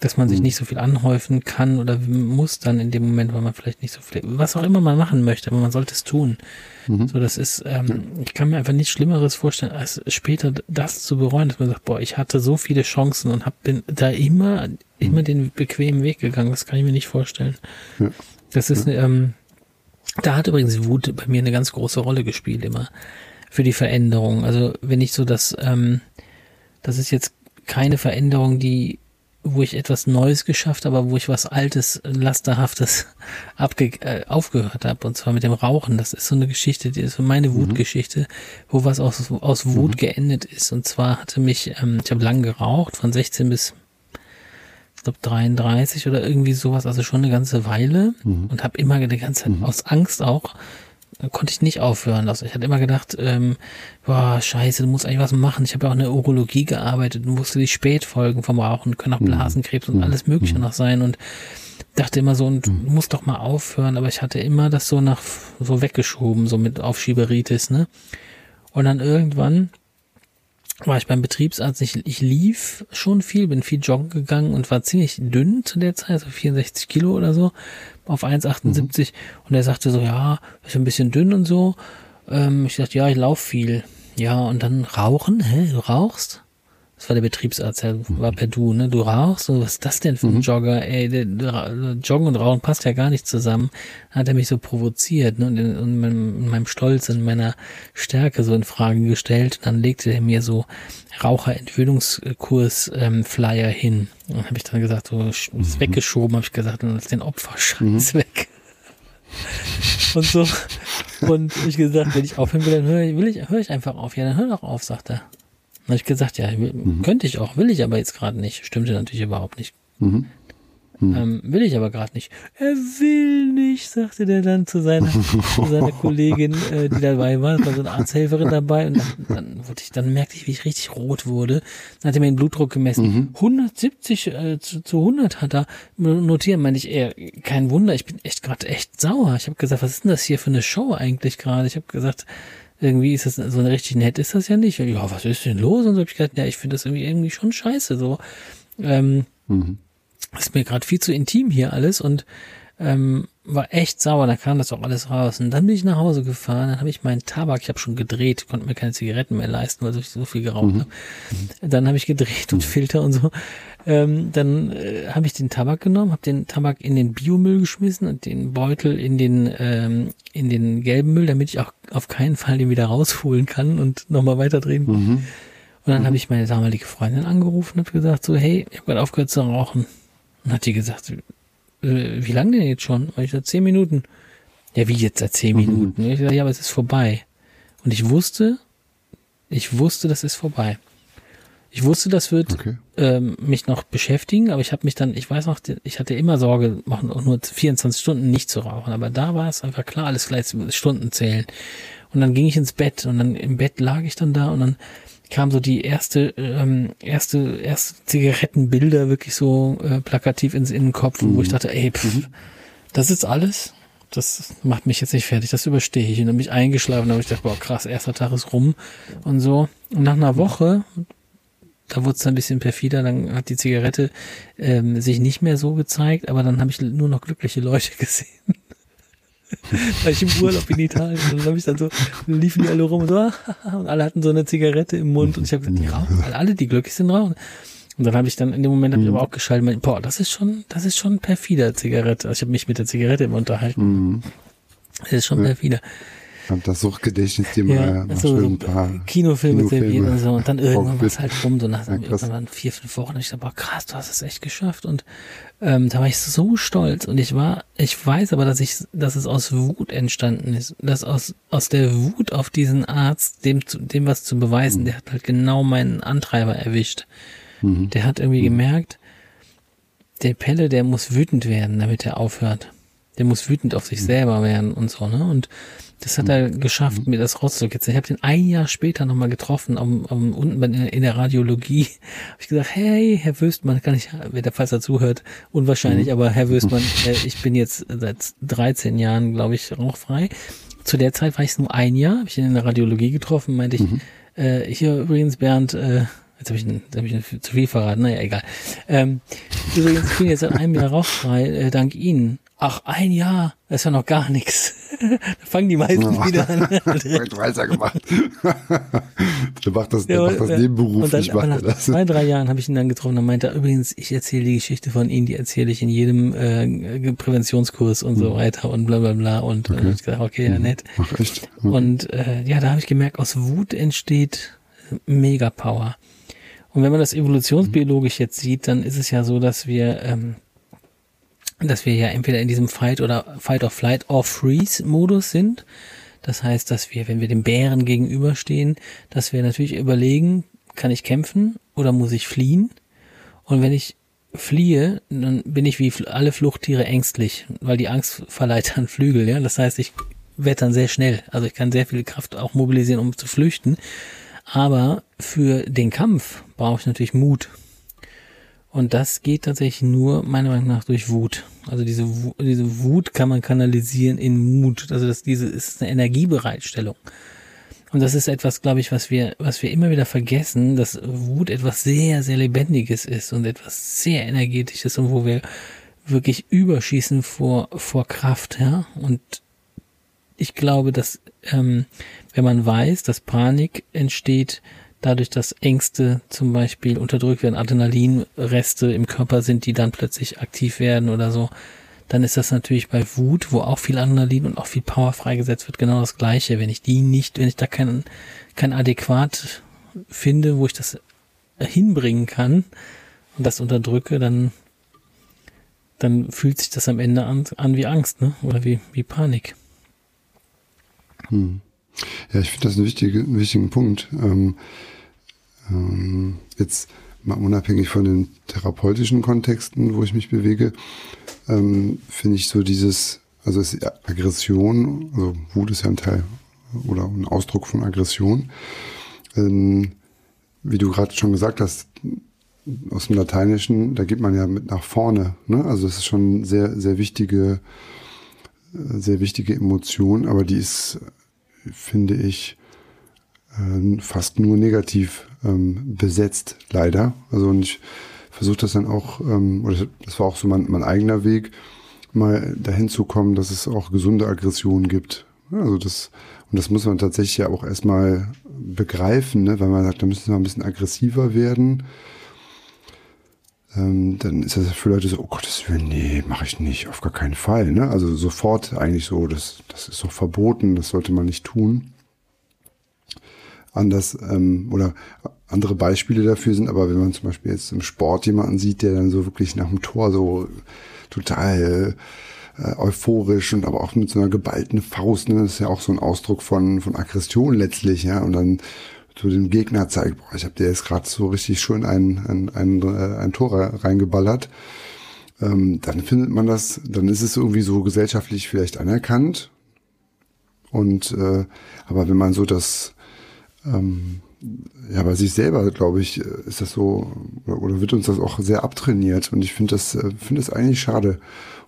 Speaker 3: dass man sich nicht so viel anhäufen kann oder muss dann in dem Moment, weil man vielleicht nicht so viel, was auch immer man machen möchte, aber man sollte es tun. So, das ist, ähm, ich kann mir einfach nichts Schlimmeres vorstellen, als später das zu bereuen, dass man sagt, boah, ich hatte so viele Chancen und hab, bin da immer, immer den bequemen Weg gegangen. Das kann ich mir nicht vorstellen.
Speaker 2: Ja.
Speaker 3: Das ist, ähm, da hat übrigens Wut bei mir eine ganz große Rolle gespielt immer für die Veränderung. Also wenn ich so das, ähm, das ist jetzt keine Veränderung, die, wo ich etwas Neues geschafft habe, aber wo ich was Altes, Lasterhaftes <laughs> abge äh, aufgehört habe. Und zwar mit dem Rauchen. Das ist so eine Geschichte, die ist so meine Wutgeschichte, wo was aus, aus Wut geendet ist. Und zwar hatte mich, ähm, ich habe lang geraucht, von 16 bis glaube 33 oder irgendwie sowas, also schon eine ganze Weile
Speaker 2: Mhm.
Speaker 3: und habe immer die ganze Zeit aus Angst auch konnte ich nicht aufhören. Also ich hatte immer gedacht, ähm, boah, scheiße, du musst eigentlich was machen. Ich habe ja auch in der Urologie gearbeitet und wusste die Spätfolgen vom Rauchen, können auch Blasenkrebs und alles mögliche noch sein und dachte immer so, und du musst doch mal aufhören, aber ich hatte immer das so nach, so weggeschoben, so mit Aufschieberitis, ne? Und dann irgendwann war ich beim Betriebsarzt, ich, ich lief schon viel, bin viel joggen gegangen und war ziemlich dünn zu der Zeit, so 64 Kilo oder so, auf 1,78 und er sagte so, ja, ist ein bisschen dünn und so. Ähm, ich dachte, ja, ich laufe viel. Ja, und dann rauchen, hä, du rauchst? Das war der Betriebsarzt, der war per Du, ne? Du rauchst? Und was ist das denn für ein Jogger? Ey, der, der, Joggen und Rauchen passt ja gar nicht zusammen. Dann hat er mich so provoziert, ne? Und in, in, meinem, in meinem Stolz, in meiner Stärke so in Frage gestellt. Und dann legte er mir so Raucherentwöhnungskurs-Flyer hin. Und habe ich dann gesagt, so ist weggeschoben, habe ich gesagt, und lass den Opferscheiß <laughs> weg. Und so. Und ich gesagt, wenn ich aufhören will, dann höre ich, will ich, höre ich einfach auf. Ja, dann hör doch auf, sagt er. Dann habe ich gesagt, ja, will, könnte ich auch, will ich aber jetzt gerade nicht. Stimmte natürlich überhaupt nicht.
Speaker 2: Mhm.
Speaker 3: Ähm, will ich aber gerade nicht. Er will nicht, sagte der dann zu seiner, zu seiner <laughs> Kollegin, äh, die dabei war. Es war so eine Arzthelferin dabei. Und dann, dann, wurde ich, dann merkte ich, wie ich richtig rot wurde. Dann hat er mir den Blutdruck gemessen. 170 äh, zu, zu 100 hat er notiert. Meinte ich, eher, kein Wunder, ich bin echt gerade echt sauer. Ich habe gesagt, was ist denn das hier für eine Show eigentlich gerade? Ich habe gesagt, irgendwie ist das so richtig nett, ist das ja nicht. Ja, was ist denn los? Und so habe ich gesagt, ja, ich finde das irgendwie irgendwie schon scheiße. So, ähm,
Speaker 2: Mhm.
Speaker 3: ist mir gerade viel zu intim hier alles und ähm, war echt sauer, da kam das auch alles raus. Und dann bin ich nach Hause gefahren, dann habe ich meinen Tabak, ich habe schon gedreht, konnte mir keine Zigaretten mehr leisten, weil ich so viel geraucht habe. Dann habe ich gedreht und Filter und so. Ähm, dann äh, habe ich den Tabak genommen, habe den Tabak in den Biomüll geschmissen und den Beutel in den ähm, in den gelben Müll, damit ich auch auf keinen Fall den wieder rausholen kann und nochmal weiterdrehen kann.
Speaker 2: Mhm.
Speaker 3: Und dann habe ich meine damalige Freundin angerufen und habe gesagt, so, hey, ich habe gerade aufgehört zu rauchen. Und hat die gesagt, äh, wie lange denn jetzt schon? Und ich gesagt, zehn Minuten. Ja, wie jetzt seit zehn Minuten? Und ich gesagt, ja, aber es ist vorbei. Und ich wusste, ich wusste, das ist vorbei. Ich wusste, das wird
Speaker 2: Okay.
Speaker 3: ähm, mich noch beschäftigen, aber ich habe mich dann, ich weiß noch, ich hatte immer Sorge, machen auch nur 24 Stunden nicht zu rauchen, aber da war es einfach klar, alles gleich Stunden zählen. Und dann ging ich ins Bett und dann im Bett lag ich dann da und dann kam so die erste, ähm, erste, erste Zigarettenbilder wirklich so äh, plakativ ins in den Kopf, wo ich dachte, ey, pff, das ist alles. Das macht mich jetzt nicht fertig, das überstehe ich. Und dann bin ich eingeschlafen, da habe ich gedacht, boah, krass, erster Tag ist rum und so. Und nach einer Woche, da wurde es ein bisschen perfider, dann hat die Zigarette ähm, sich nicht mehr so gezeigt, aber dann habe ich nur noch glückliche Leute <laughs> gesehen. <laughs> Weil ich im Urlaub in Italien und dann habe ich dann so, liefen die alle rum und so, <laughs> und alle hatten so eine Zigarette im Mund und ich habe gesagt, die rauchen, alle, alle, die glücklich sind, rauchen. Und dann habe ich dann in dem Moment habe ich aber auch geschaltet, boah, das ist schon, das ist schon perfider Zigarette. Also ich habe mich mit der Zigarette immer unterhalten.
Speaker 2: Mhm.
Speaker 3: Das ist schon perfider.
Speaker 2: Hab das Suchtgedächtnis dir
Speaker 3: Ja,
Speaker 2: mal
Speaker 3: so,
Speaker 2: ein paar
Speaker 3: Kinofilme,
Speaker 2: Kinofilme
Speaker 3: und so. Und dann <laughs> irgendwann war es halt rum, so nach
Speaker 2: Ja,
Speaker 3: irgendwann vier, fünf Wochen. Und ich dachte, boah, krass, du hast es echt geschafft. Und ähm, da war ich so stolz. Und ich war, ich weiß aber, dass ich, dass es aus Wut entstanden ist. Dass aus, aus der Wut auf diesen Arzt, dem, dem was zu beweisen, der hat halt genau meinen Antreiber erwischt.
Speaker 2: Mhm.
Speaker 3: Der hat irgendwie gemerkt, der Pelle, der muss wütend werden, damit er aufhört. Der muss wütend auf sich selber werden und so, ne? Und das hat er geschafft, mir das rauszukitzeln. Ich habe den ein Jahr später nochmal getroffen, am, am, unten in der Radiologie. Habe ich gesagt, hey, Herr Wüstmann, kann ich, wer der falls er zuhört, unwahrscheinlich, aber Herr Wüstmann, <laughs> äh, ich bin jetzt seit 13 Jahren, glaube ich, rauchfrei. Zu der Zeit war ich nur ein Jahr, habe ich ihn in der Radiologie getroffen, meinte ich, äh, hier übrigens, Bernd, äh, Jetzt habe ich, jetzt hab ich zu viel verraten, naja, egal. Ähm, übrigens, ich bin jetzt seit einem Jahr rauchfrei, äh, dank Ihnen. Ach, ein Jahr, das ist ja noch gar nichts. <laughs> da fangen die meisten wieder an. <laughs>
Speaker 2: Direkt weitergemacht. <laughs> der macht das, der
Speaker 3: Ja,
Speaker 2: macht das
Speaker 3: ja. Und
Speaker 2: nebenberuflich,
Speaker 3: dann, aber
Speaker 2: macht er
Speaker 3: nach
Speaker 2: das.
Speaker 3: zwei, drei Jahren habe ich ihn dann getroffen. Dann meinte übrigens, ich erzähle die Geschichte von Ihnen, die erzähle ich in jedem äh, Präventionskurs und
Speaker 2: Mhm.
Speaker 3: so weiter und bla bla bla. Und dann hab ich gesagt, okay, ja, nett.
Speaker 2: Ach, echt?
Speaker 3: Und äh, ja, da habe ich gemerkt, aus Wut entsteht mega Power. Und wenn man das evolutionsbiologisch jetzt sieht, dann ist es ja so, dass wir, ähm, dass wir ja entweder in diesem Fight oder Fight or Flight or Freeze Modus sind. Das heißt, dass wir, wenn wir dem Bären gegenüberstehen, dass wir natürlich überlegen, kann ich kämpfen oder muss ich fliehen? Und wenn ich fliehe, dann bin ich wie alle Fluchttiere ängstlich, weil die Angst verleiht dann Flügel, ja. Das heißt, ich werde dann sehr schnell. Also ich kann sehr viel Kraft auch mobilisieren, um zu flüchten. Aber für den Kampf brauche ich natürlich Mut. Und das geht tatsächlich nur, meiner Meinung nach, durch Wut. Also diese, diese Wut kann man kanalisieren in Mut. Also das, diese ist eine Energiebereitstellung. Und das ist etwas, glaube ich, was wir, was wir immer wieder vergessen, dass Wut etwas sehr, sehr Lebendiges ist und etwas sehr energetisches und wo wir wirklich überschießen vor, vor Kraft, ja. Und ich glaube, dass, ähm, wenn man weiß, dass Panik entsteht, dadurch, dass Ängste zum Beispiel unterdrückt werden, Adrenalinreste im Körper sind, die dann plötzlich aktiv werden oder so, dann ist das natürlich bei Wut, wo auch viel Adrenalin und auch viel Power freigesetzt wird, genau das Gleiche. Wenn ich die nicht, wenn ich da kein, kein adäquat finde, wo ich das hinbringen kann und das unterdrücke, dann, dann fühlt sich das am Ende an, an wie Angst, ne? Oder wie, wie Panik.
Speaker 2: Hm. Ja, ich finde das einen wichtigen, wichtigen Punkt. Ähm, ähm, jetzt mal unabhängig von den therapeutischen Kontexten, wo ich mich bewege, ähm, finde ich so dieses, also Aggression, also Wut ist ja ein Teil oder ein Ausdruck von Aggression. Ähm, wie du gerade schon gesagt hast, aus dem Lateinischen, da geht man ja mit nach vorne. Ne? Also es ist schon sehr, sehr wichtige, äh, sehr wichtige Emotion, aber die ist, finde ich, äh, fast nur negativ ähm, besetzt, leider. Also und ich versuche das dann auch, ähm, oder das war auch so mein, mein eigener Weg, mal dahin zu kommen, dass es auch gesunde Aggressionen gibt. Also das, und das muss man tatsächlich ja auch erstmal begreifen, ne? weil man sagt, da müssen wir ein bisschen aggressiver werden. Ähm, dann ist das für Leute so, oh Gottes Willen, nee, mache ich nicht, auf gar keinen Fall. Ne? Also sofort eigentlich so, das, das ist doch verboten, das sollte man nicht tun anders ähm, oder andere Beispiele dafür sind, aber wenn man zum Beispiel jetzt im Sport jemanden sieht, der dann so wirklich nach dem Tor so total äh, euphorisch und aber auch mit so einer geballten Faust, ne, das ist ja auch so ein Ausdruck von, von Aggression letztlich, ja, und dann so dem Gegner zeigt, boah, ich habe dir jetzt gerade so richtig schön ein, ein, ein, äh, ein Tor reingeballert, ähm, dann findet man das, dann ist es irgendwie so gesellschaftlich vielleicht anerkannt. Und äh, aber wenn man so das ähm, ja, bei sich selber, glaube ich, ist das so, oder wird uns das auch sehr abtrainiert. Und ich finde das, äh, finde es eigentlich schade.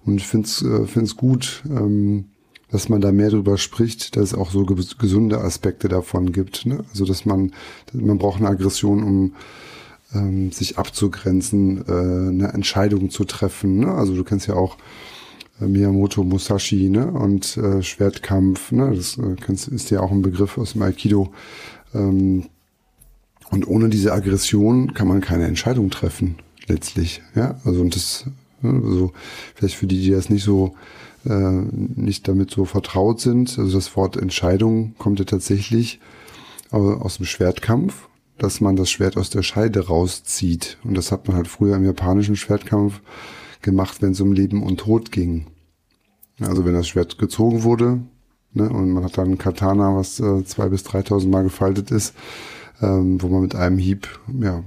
Speaker 2: Und ich finde es, äh, gut, ähm, dass man da mehr drüber spricht, dass es auch so gesunde Aspekte davon gibt. Ne? Also, dass man, man braucht eine Aggression, um ähm, sich abzugrenzen, äh, eine Entscheidung zu treffen. Ne? Also, du kennst ja auch äh, Miyamoto Musashi, ne? Und äh, Schwertkampf, ne? Das äh, kennst, ist ja auch ein Begriff aus dem Aikido. Ähm, und ohne diese Aggression kann man keine Entscheidung treffen, letztlich. Ja, also und das, also vielleicht für die, die das nicht so, äh, nicht damit so vertraut sind, also das Wort Entscheidung kommt ja tatsächlich aus dem Schwertkampf, dass man das Schwert aus der Scheide rauszieht. Und das hat man halt früher im japanischen Schwertkampf gemacht, wenn es um Leben und Tod ging. Also wenn das Schwert gezogen wurde, Ne? Und man hat dann ein Katana, was äh, zwei bis 3.000 Mal gefaltet ist, ähm, wo man mit einem Hieb ja,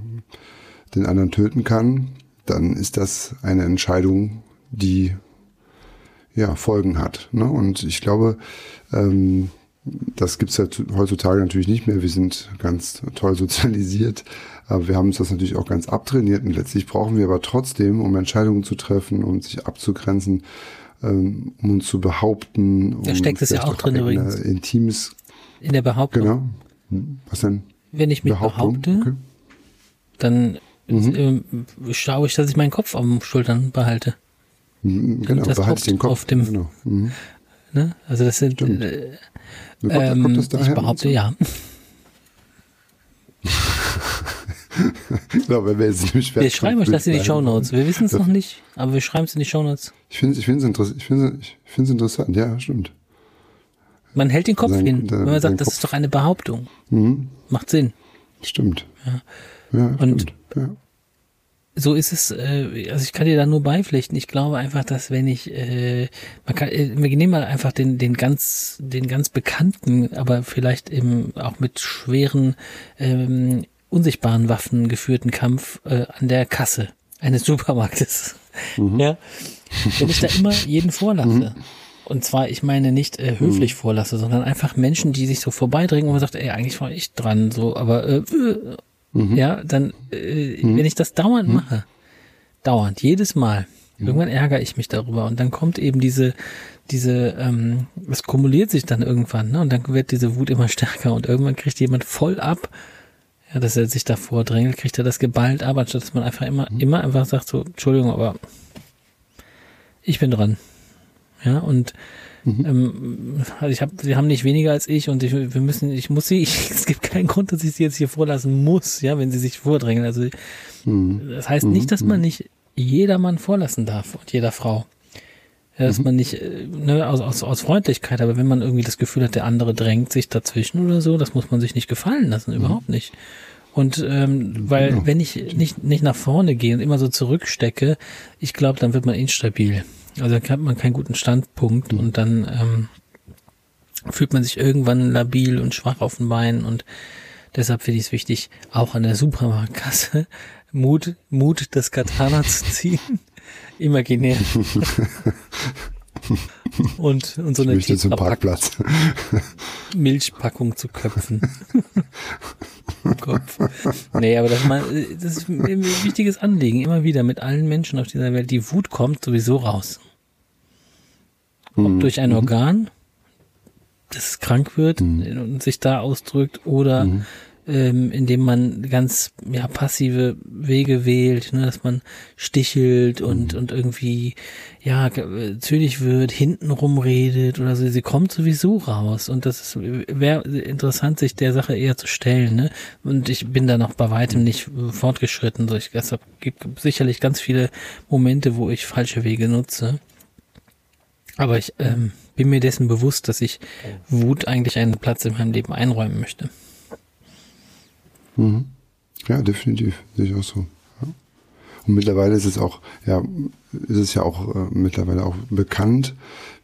Speaker 2: den anderen töten kann. Dann ist das eine Entscheidung, die ja Folgen hat. Ne? Und ich glaube, ähm, das gibt's ja heutzutage natürlich nicht mehr. Wir sind ganz toll sozialisiert, aber wir haben uns das natürlich auch ganz abtrainiert. Und letztlich brauchen wir aber trotzdem, um Entscheidungen zu treffen, um sich abzugrenzen, ähm, um uns zu behaupten. Um
Speaker 3: da steckt es ja auch drin übrigens.
Speaker 2: Intimes.
Speaker 3: In der Behauptung.
Speaker 2: Genau. Was denn?
Speaker 3: Wenn ich mich Behauptung? behaupte, okay. dann mhm. äh, schaue ich, dass ich meinen Kopf am Schultern behalte.
Speaker 2: Mhm, genau, das behalte den Kopf.
Speaker 3: Auf dem,
Speaker 2: genau. Mhm.
Speaker 3: Ne? Also das sind. Äh, ähm, das ich behaupte ja. <laughs> <laughs>
Speaker 2: genau, wenn wir jetzt
Speaker 3: nicht Wir schreiben euch das in die Show Notes. Wir wissen es noch nicht, aber wir schreiben es in die Show Notes.
Speaker 2: Ich finde es ich find's interess ich find's, ich find's interessant, ja, stimmt.
Speaker 3: Man hält den Kopf sein, hin, wenn man sagt, das Kopf. ist doch eine Behauptung. Mhm. Macht Sinn.
Speaker 2: Stimmt.
Speaker 3: Ja. ja Und stimmt. Ja. so ist es, äh, also ich kann dir da nur beipflichten. Ich glaube einfach, dass wenn ich, äh, man kann, äh, wir nehmen mal einfach den, den ganz, den ganz bekannten, aber vielleicht eben auch mit schweren ähm, unsichtbaren Waffen geführten Kampf äh, an der Kasse. eines <laughs> Supermarktes. Mhm. Ja. Wenn ich da <laughs> immer jeden vorlasse. Mhm. Und zwar, ich meine nicht äh, höflich mhm. vorlasse, sondern einfach Menschen, die sich so vorbeidringen und man sagt, ey, eigentlich war ich dran, so, aber äh, äh, ja, dann, äh, mhm. wenn ich das dauernd mhm. mache, dauernd, jedes Mal, irgendwann ärgere ich mich darüber und dann kommt eben diese, diese, ähm, es kumuliert sich dann irgendwann, ne? Und dann wird diese Wut immer stärker und irgendwann kriegt jemand voll ab, ja, dass er sich da vordrängelt, kriegt er das geballt ab, anstatt dass man einfach immer, mhm. immer einfach sagt so, Entschuldigung, aber ich bin dran. Ja, und mhm. ähm, also ich habe, sie haben nicht weniger als ich und ich, wir müssen, ich muss sie, <laughs> ich, es gibt keinen Grund, dass ich sie jetzt hier vorlassen muss, ja, wenn sie sich vordrängen. Also mhm. das heißt nicht, mhm. dass man nicht jedermann vorlassen darf und jeder Frau. Dass mhm. man nicht, äh, ne, aus, aus, aus Freundlichkeit, aber wenn man irgendwie das Gefühl hat, der andere drängt sich dazwischen oder so, das muss man sich nicht gefallen lassen, mhm. überhaupt nicht. Und ähm, weil ja. wenn ich nicht, nicht nach vorne gehe und immer so zurückstecke, ich glaube, dann wird man instabil. Also dann hat man keinen guten Standpunkt mhm. und dann ähm, fühlt man sich irgendwann labil und schwach auf den Beinen und deshalb finde ich es wichtig, auch an der Supermarktkasse <laughs> Mut, Mut, das Katana zu ziehen. Imaginär. <laughs> und, und so eine
Speaker 2: zum Parkplatz.
Speaker 3: Milchpackung zu köpfen. Kopf. Nee, aber das, mal, das ist ein wichtiges Anliegen. Immer wieder mit allen Menschen auf dieser Welt. Die Wut kommt sowieso raus. Ob mhm. durch ein mhm. Organ, das krank wird mhm. und sich da ausdrückt, oder mhm ähm, indem man ganz ja passive Wege wählt, ne, dass man stichelt und mhm. und irgendwie ja zynisch wird, hintenrum redet oder so. Sie kommt sowieso raus und das wäre interessant, sich der Sache eher zu stellen. Ne? Und ich bin da noch bei weitem nicht fortgeschritten. So, ich, deshalb gibt sicherlich ganz viele Momente, wo ich falsche Wege nutze. Aber ich ähm, bin mir dessen bewusst, dass ich Wut eigentlich einen Platz in meinem Leben einräumen möchte.
Speaker 2: Mhm. Ja, definitiv. Sehe ich auch so. Ja. Und mittlerweile ist es auch, ja, ist es ja auch äh, mittlerweile auch bekannt,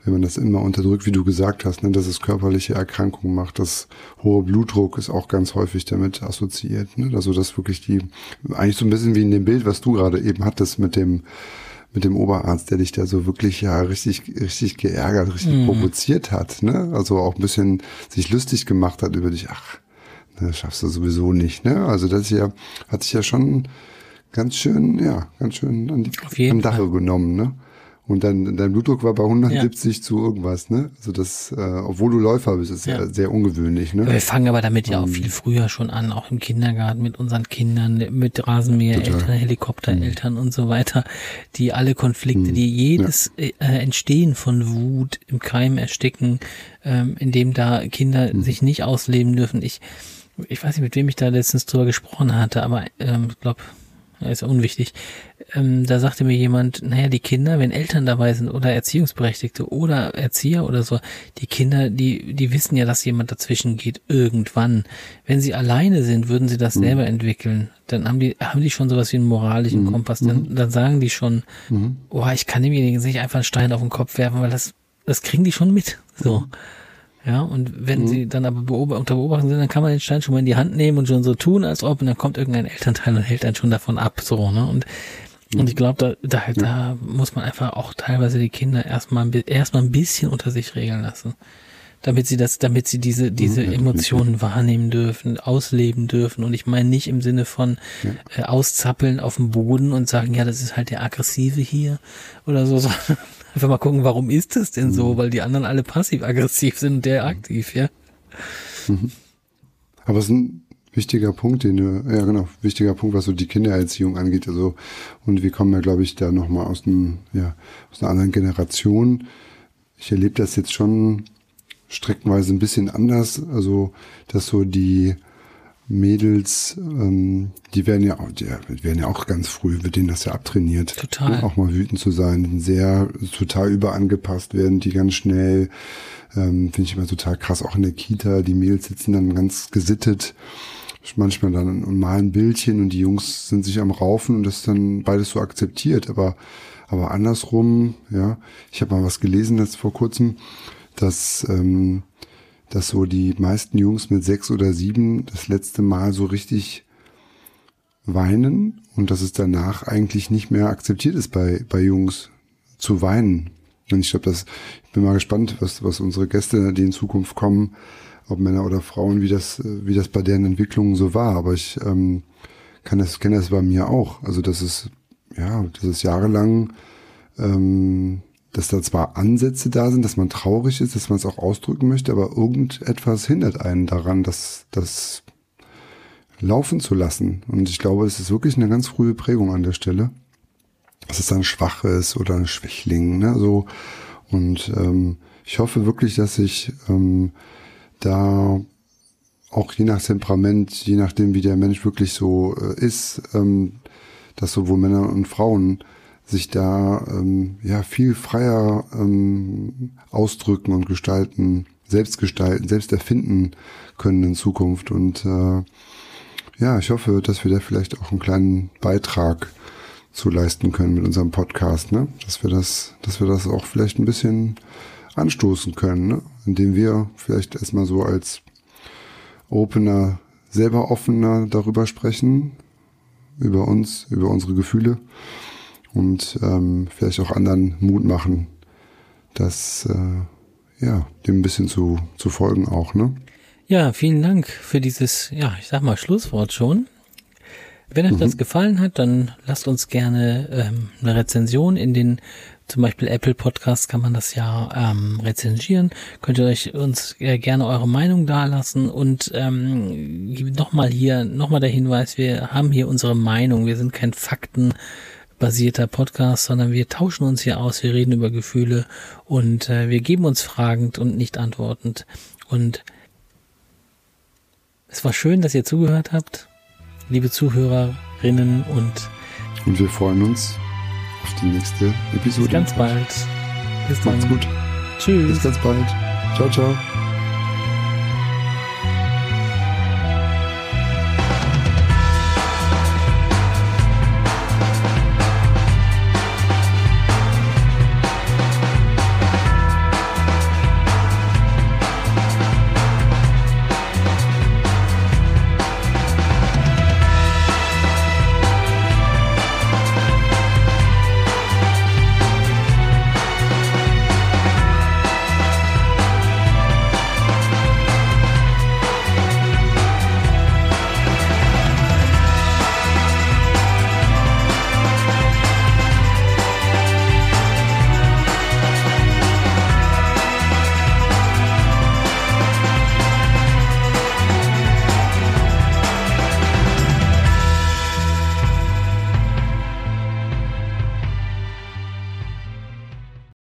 Speaker 2: wenn man das immer unterdrückt, wie du gesagt hast, ne, dass es körperliche Erkrankungen macht, das hohe Blutdruck ist auch ganz häufig damit assoziiert. Ne? Also das wirklich die, eigentlich so ein bisschen wie in dem Bild, was du gerade eben hattest mit dem mit dem Oberarzt, der dich da so wirklich ja richtig, richtig geärgert, richtig mm. provoziert hat, ne? Also auch ein bisschen sich lustig gemacht hat über dich. Ach, das schaffst du sowieso nicht, ne? Also das hier hat sich ja schon ganz schön, ja, ganz schön an die, am Dache genommen, ne? Und dann dein Blutdruck war bei 170 ja. zu irgendwas, ne? Also das, äh, obwohl du Läufer bist, ist ja. sehr ungewöhnlich, ne?
Speaker 3: Wir fangen aber damit ja auch viel früher schon an, auch im Kindergarten mit unseren Kindern, mit Rasenmähereltern, Helikoptereltern mhm. und so weiter, die alle Konflikte, mhm. die jedes ja. äh, Entstehen von Wut im Keim ersticken, ähm, indem da Kinder mhm. sich nicht ausleben dürfen. Ich ich weiß nicht, mit wem ich da letztens drüber gesprochen hatte, aber ähm, ich glaube, ist unwichtig. Ähm, da sagte mir jemand, naja, die Kinder, wenn Eltern dabei sind oder Erziehungsberechtigte oder Erzieher oder so, die Kinder, die, die wissen ja, dass jemand dazwischen geht, irgendwann. Wenn sie alleine sind, würden sie das mhm. selber entwickeln. Dann haben die, haben die schon sowas wie einen moralischen mhm. Kompass. Dann, mhm. dann sagen die schon, mhm. oh, ich kann demjenigen nicht einfach einen Stein auf den Kopf werfen, weil das, das kriegen die schon mit. So. Mhm. Ja, und wenn mhm. sie dann aber beob unter Beobachtung sind, dann kann man den Stein schon mal in die Hand nehmen und schon so tun, als ob, und dann kommt irgendein Elternteil und hält einen schon davon ab, so, ne? Und, mhm. und ich glaube, da, da, da muss man einfach auch teilweise die Kinder erstmal, erstmal ein bisschen unter sich regeln lassen. Damit sie das, damit sie diese, diese mhm, Emotionen wahrnehmen dürfen, ausleben dürfen. Und ich meine nicht im Sinne von ja. äh, auszappeln auf dem Boden und sagen, ja, das ist halt der Aggressive hier oder so, <laughs> sondern Einfach mal gucken, warum ist das denn so? Mhm. Weil die anderen alle passiv-aggressiv sind und der mhm. aktiv, ja.
Speaker 2: Mhm. Aber es ist ein wichtiger Punkt, den du, ja genau, wichtiger Punkt, was so die Kindererziehung angeht. Also, und wir kommen ja, glaube ich, da nochmal aus einem, ja, aus einer anderen Generation. Ich erlebe das jetzt schon streckenweise ein bisschen anders. Also, dass so die, Mädels, ähm, die werden ja auch, die werden ja auch ganz früh, wird denen das ja abtrainiert.
Speaker 3: Total.
Speaker 2: Auch mal wütend zu sein, sehr, total überangepasst werden, die ganz schnell, ähm, finde ich immer total krass, auch in der Kita, die Mädels sitzen dann ganz gesittet, manchmal dann und malen Bildchen und die Jungs sind sich am Raufen und das ist dann beides so akzeptiert, aber, aber andersrum, ja, ich habe mal was gelesen jetzt vor kurzem, dass, ähm, dass so die meisten Jungs mit sechs oder sieben das letzte Mal so richtig weinen und dass es danach eigentlich nicht mehr akzeptiert ist bei, bei Jungs zu weinen. Und ich glaube, das, ich bin mal gespannt, was, was unsere Gäste, die in Zukunft kommen, ob Männer oder Frauen, wie das, wie das bei deren Entwicklungen so war. Aber ich ähm, kann das, kenne das bei mir auch. Also das ist, ja, das ist jahrelang, ähm, dass da zwar Ansätze da sind, dass man traurig ist, dass man es auch ausdrücken möchte, aber irgendetwas hindert einen daran, dass das laufen zu lassen. Und ich glaube, es ist wirklich eine ganz frühe Prägung an der Stelle. Dass es dann schwach ist oder ein Schwächling, ne, so. Und ähm, ich hoffe wirklich, dass ich ähm, da auch je nach Temperament, je nachdem, wie der Mensch wirklich so äh, ist, ähm, dass sowohl Männer und Frauen sich da ähm, ja viel freier ähm, ausdrücken und gestalten, selbst gestalten, selbst erfinden können in Zukunft. Und äh, ja, ich hoffe, dass wir da vielleicht auch einen kleinen Beitrag zu leisten können mit unserem Podcast, ne? Dass wir das, dass wir das auch vielleicht ein bisschen anstoßen können, ne? indem wir vielleicht erstmal so als Opener selber offener darüber sprechen, über uns, über unsere Gefühle und ähm, vielleicht auch anderen Mut machen, das äh, ja, dem ein bisschen zu, zu folgen auch, ne?
Speaker 3: Ja, vielen Dank für dieses, ja, ich sag mal Schlusswort schon. Wenn euch mhm. das gefallen hat, dann lasst uns gerne ähm, eine Rezension in den zum Beispiel Apple Podcast kann man das ja ähm, rezensieren. Könnt ihr euch uns äh, gerne eure Meinung dalassen und ähm, nochmal hier, nochmal der Hinweis, wir haben hier unsere Meinung. Wir sind kein faktenbasierter Podcast, sondern wir tauschen uns hier aus, wir reden über Gefühle und äh, wir geben uns fragend und nicht antwortend. Und es war schön, dass ihr zugehört habt, liebe Zuhörerinnen und
Speaker 2: und wir freuen uns auf die nächste Episode.
Speaker 3: Bis ganz bald.
Speaker 2: Bis dann. Macht's gut. Tschüss. Bis ganz bald. Ciao, ciao.